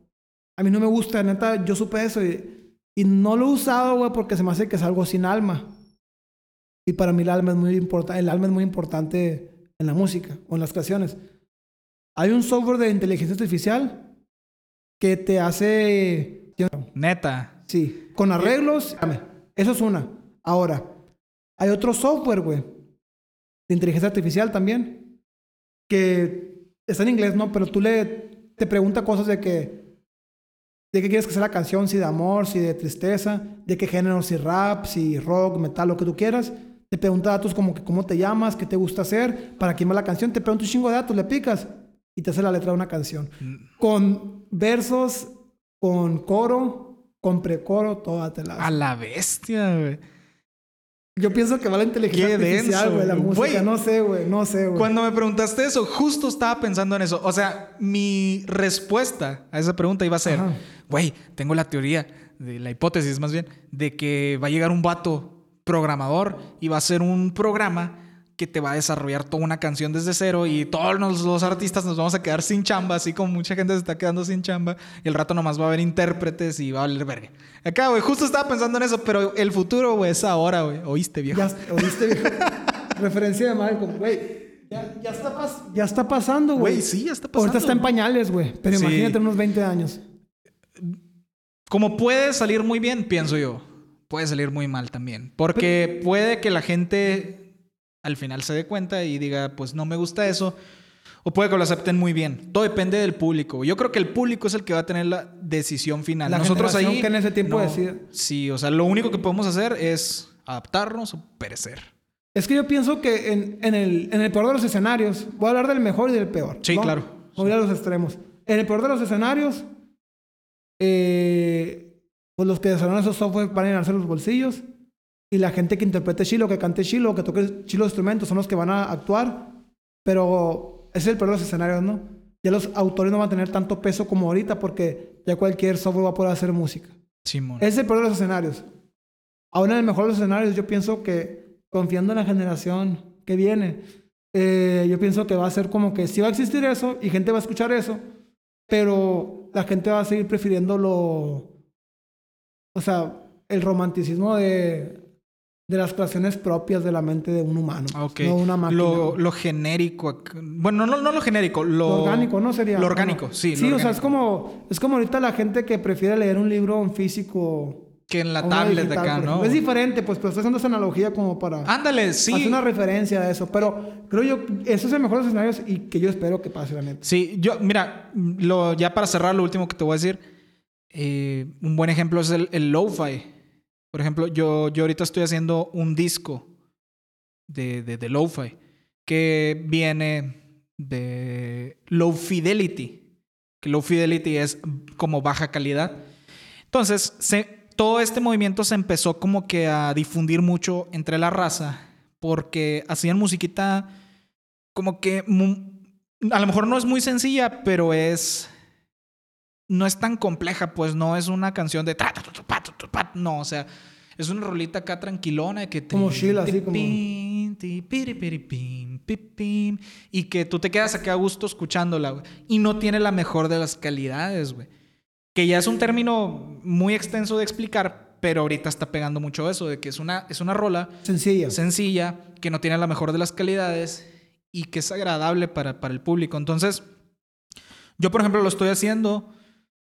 A mí no me gusta, neta. Yo supe eso y... Y no lo he usado, güey, porque se me hace que es algo sin alma. Y para mí el alma es muy importante. El alma es muy importante en la música o en las canciones. Hay un software de inteligencia artificial que te hace... Neta. Sí, con arreglos. Espérame, Eso es una. Ahora, hay otro software, güey, de inteligencia artificial también, que está en inglés, ¿no? Pero tú le te pregunta cosas de que de qué quieres que sea la canción, si de amor, si de tristeza, de qué género, si rap, si rock, metal, lo que tú quieras. Te pregunta datos como que cómo te llamas, qué te gusta hacer, para quién va la canción. Te pregunta un chingo de datos, le picas y te hace la letra de una canción. Con versos, con coro, con precoro, toda te la hace. A la bestia, güey. Yo pienso que va la inteligencia Qué artificial, güey, la música. No sé, güey, no sé, güey. Cuando me preguntaste eso, justo estaba pensando en eso. O sea, mi respuesta a esa pregunta iba a ser, güey, tengo la teoría, de la hipótesis más bien, de que va a llegar un vato programador y va a hacer un programa que te va a desarrollar toda una canción desde cero y todos los, los artistas nos vamos a quedar sin chamba, así como mucha gente se está quedando sin chamba y el rato nomás va a haber intérpretes y va a valer verga. Acá, güey, justo estaba pensando en eso, pero el futuro, güey, es ahora, güey. ¿Oíste, viejo? Ya, ¿Oíste, viejo? Referencia de Malcolm, güey. Ya, ya, está pas- ya está pasando, güey. Güey, sí, ya está pasando. Ahorita está en pañales, güey. Pero Sí. imagínate unos 20 años. Como puede salir muy bien, pienso yo. Puede salir muy mal también. Porque puede que la gente al final se dé cuenta y diga, pues no me gusta eso. O puede que lo acepten muy bien. Todo depende del público. Yo creo que el público es el que va a tener la decisión final. La Nosotros ahí. que en ese tiempo decide. Sí, o sea, lo único que podemos hacer es adaptarnos o perecer. Es que yo pienso que en, en el, en el peor de los escenarios, voy a hablar del mejor y del peor. Sí, ¿no? claro. Voy a ir a los extremos. En el peor de los escenarios, eh, pues los que desarrollan esos software van a llenarse los bolsillos y la gente que interprete chilo, que cante chilo, que toque chilo instrumentos son los que van a actuar. Pero ese es el peor de los escenarios, ¿no? Ya los autores no van a tener tanto peso como ahorita porque ya cualquier software va a poder hacer música. Simón. Ese es el peor de los escenarios. Aún en el mejor de los escenarios, yo pienso que confiando en la generación que viene, eh, yo pienso que va a ser como que sí va a existir eso y gente va a escuchar eso, pero la gente va a seguir prefiriendo lo. O sea, el romanticismo de, de las creaciones propias de la mente de un humano, Ah, Ok. no una máquina. Lo, lo genérico. Bueno, no, no lo genérico. Lo, Lo orgánico, ¿no? Sería. Lo orgánico, Bueno, sí. Sí, lo o sea, es como, es como ahorita la gente que prefiere leer un libro en físico Que en la tablet de acá, ¿no? Es diferente, pues, pero estoy haciendo esa analogía como para Ándale, sí. hacer una referencia a eso. Pero creo yo, ese es el mejor de los escenarios y que yo espero que pase, la neta. Sí, yo, mira, lo, ya para cerrar, lo último que te voy a decir, eh, un buen ejemplo es el, el lo-fi. Por ejemplo, yo, yo ahorita estoy haciendo un disco de, de, lo-fi que viene de low fidelity, que low fidelity es como baja calidad. Entonces, todo este movimiento se empezó como que a difundir mucho entre la raza porque hacían musiquita como que a lo mejor no es muy sencilla, pero es no es tan compleja, pues no es una canción de... No, o sea, es una rolita acá tranquilona que... Como chill, así como- y que tú te quedas acá a gusto escuchándola, güey. Y no tiene la mejor de las calidades, güey. Que ya es un término muy extenso de explicar, pero ahorita está pegando mucho eso, de que es una, es una rola Sencilla. sencilla, que no tiene la mejor de las calidades y que es agradable para, para el público. Entonces, yo, por ejemplo, lo estoy haciendo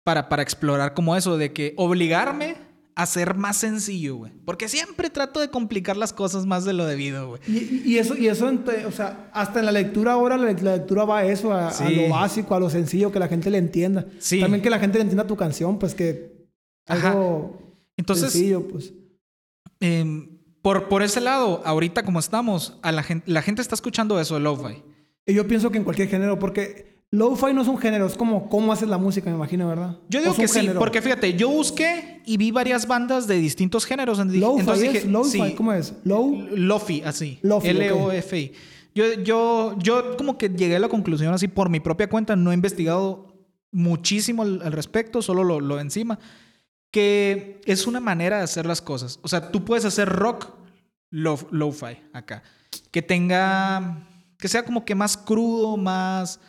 para, para explorar como eso, de que obligarme a ser más sencillo, güey. Porque siempre trato de complicar las cosas más de lo debido, güey. Y, y eso, y eso o sea, hasta en la lectura ahora, la, lectura va a eso, a, a Sí. lo básico, a lo sencillo, que la gente le entienda. Sí. También que la gente le entienda tu canción, pues que Ajá. algo Entonces, sencillo, pues. em, por, por ese lado, ahorita como estamos, a la gente, la gente está escuchando eso de lo-fi. Y yo pienso que en cualquier género, porque lo-fi no es un género, es como cómo haces la música, me imagino, ¿verdad? Yo ¿O digo es que sí, género? porque fíjate, yo busqué y vi varias bandas de distintos géneros. entonces es, dije, lo-fi, sí, ¿cómo es? Low, Lofi, así. Lofi, L-O-F-I. Yo, yo, yo como que llegué a la conclusión así por mi propia cuenta, no he investigado muchísimo al, al respecto, solo lo, lo encima, que es una manera de hacer las cosas. O sea, tú puedes hacer rock lo- lo-fi acá, que tenga, que sea como que más crudo, más,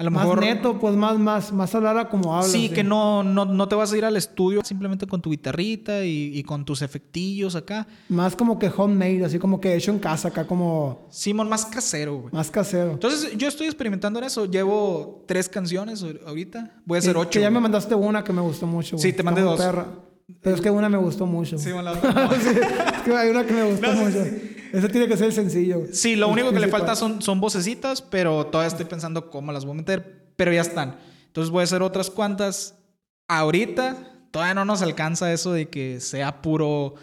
a lo más mejor... neto, pues más, más, más hablar como hablas. Sí, que no, no, no te vas a ir al estudio simplemente con tu guitarrita y, y con tus efectillos acá. Más como que homemade, así como que hecho en casa, acá como Simón, más casero, güey. más casero. Entonces, yo estoy experimentando en eso. Llevo tres canciones ahor- ahorita. Voy a hacer ocho. Que ya me mandaste una que me gustó mucho. güey. Sí, te mandé Está dos. perra. Pero es que una me gustó mucho. Sí, bueno, la otra. Sí, es que hay una que me gustó No, sí, mucho. sí. Ese tiene que ser el sencillo. Sí, lo único que le falta son, son vocecitas, pero todavía estoy pensando cómo las voy a meter. Pero ya están. Entonces voy a hacer otras cuantas. Ahorita todavía no nos alcanza eso de que sea puro,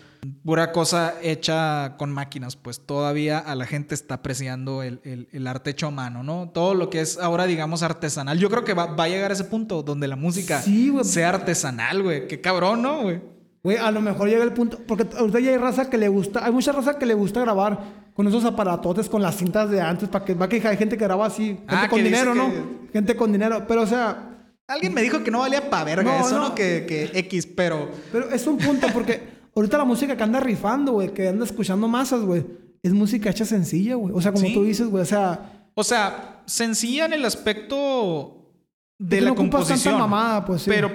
pura cosa hecha con máquinas. Pues todavía a la gente está apreciando el, el- el arte hecho a mano, ¿no? Todo lo que es ahora, digamos, artesanal. Yo creo que va, va a llegar a ese punto donde la música Sí, sea artesanal, güey. Qué cabrón, ¿no, güey? Güey, a lo mejor llega el punto. Porque ahorita ya hay raza que le gusta. Hay mucha raza que le gusta grabar con esos aparatotes, con las cintas de antes. Para que va que hay gente que graba así. Gente Ah, con dinero, que- ¿no? Gente con dinero. Pero, o sea. Alguien me dijo que no valía pa' verga No, eso, ¿no? no. Que, que X, pero... Pero es un punto porque ahorita la música que anda rifando, güey, que anda escuchando masas, güey, es música hecha sencilla, güey. O sea, como Sí. tú dices, güey, o sea, O sea, sencilla en el aspecto de la no ocupas tanta composición. mamada, pues sí. Pero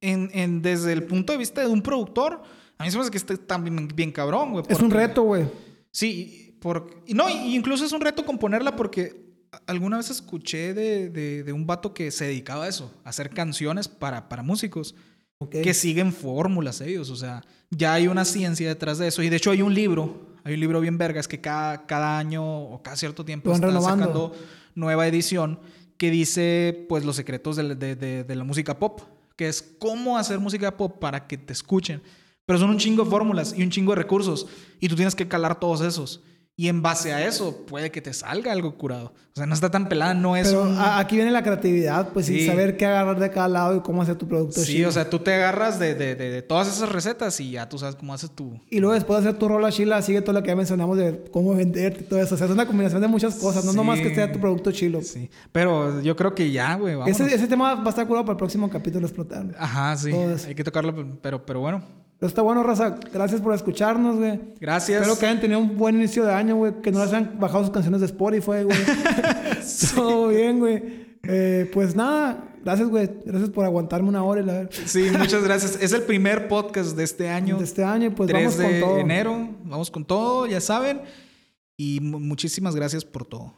en, en- desde el punto de vista de un productor, a mí se me hace que está también bien cabrón, güey. es un porque- reto, güey. Sí, por, y no, incluso es un reto componerla porque alguna vez escuché de, de- de un vato que se dedicaba a eso, a hacer canciones para, para músicos, Ok. que siguen fórmulas ellos, o sea, ya hay una ciencia detrás de eso. Y de hecho hay un libro, hay un libro bien vergas que cada, cada año o cada cierto tiempo están renovando. sacando nueva edición que dice pues los secretos de- de la música pop, que es cómo hacer música pop para que te escuchen. Pero son un chingo de fórmulas y un chingo de recursos y tú tienes que calar todos esos. Y en base a eso puede que te salga algo curado. O sea, no está tan pelada, no es Pero un... aquí viene la creatividad, pues, y Sí. saber qué agarrar de cada lado y cómo hacer tu producto Sí, o sea, tú te agarras de, de- de- de todas esas recetas y ya tú sabes cómo haces tu... Y luego después de hacer tu rola chila, sigue todo lo que ya mencionamos de cómo venderte y todo eso. O sea, es una combinación de muchas cosas, no Sí. nomás que sea tu producto chilo. Sí. Pero yo creo que ya, güey. Ese, ese tema va a estar curado para el próximo capítulo explotar. Ajá, sí. Hay que tocarlo, pero, pero bueno. Está bueno, Raza. Gracias por escucharnos, güey. Gracias. Espero que hayan tenido un buen inicio de año, güey. Que no les hayan bajado sus canciones de Spotify, güey. Todo bien, güey. Eh, pues nada, gracias, güey. Gracias por aguantarme una hora y la. Sí, muchas gracias. Es el primer podcast de este año. De este año, pues 3 vamos con de todo. enero. Vamos con todo, ya saben. Y mu- muchísimas gracias por todo.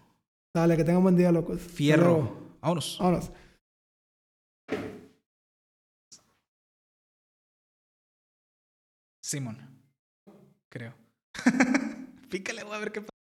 Dale, que tengan buen día, locos. Fierro. Vámonos. Vámonos. Simón. Creo. Pícale, voy a ver qué pasa.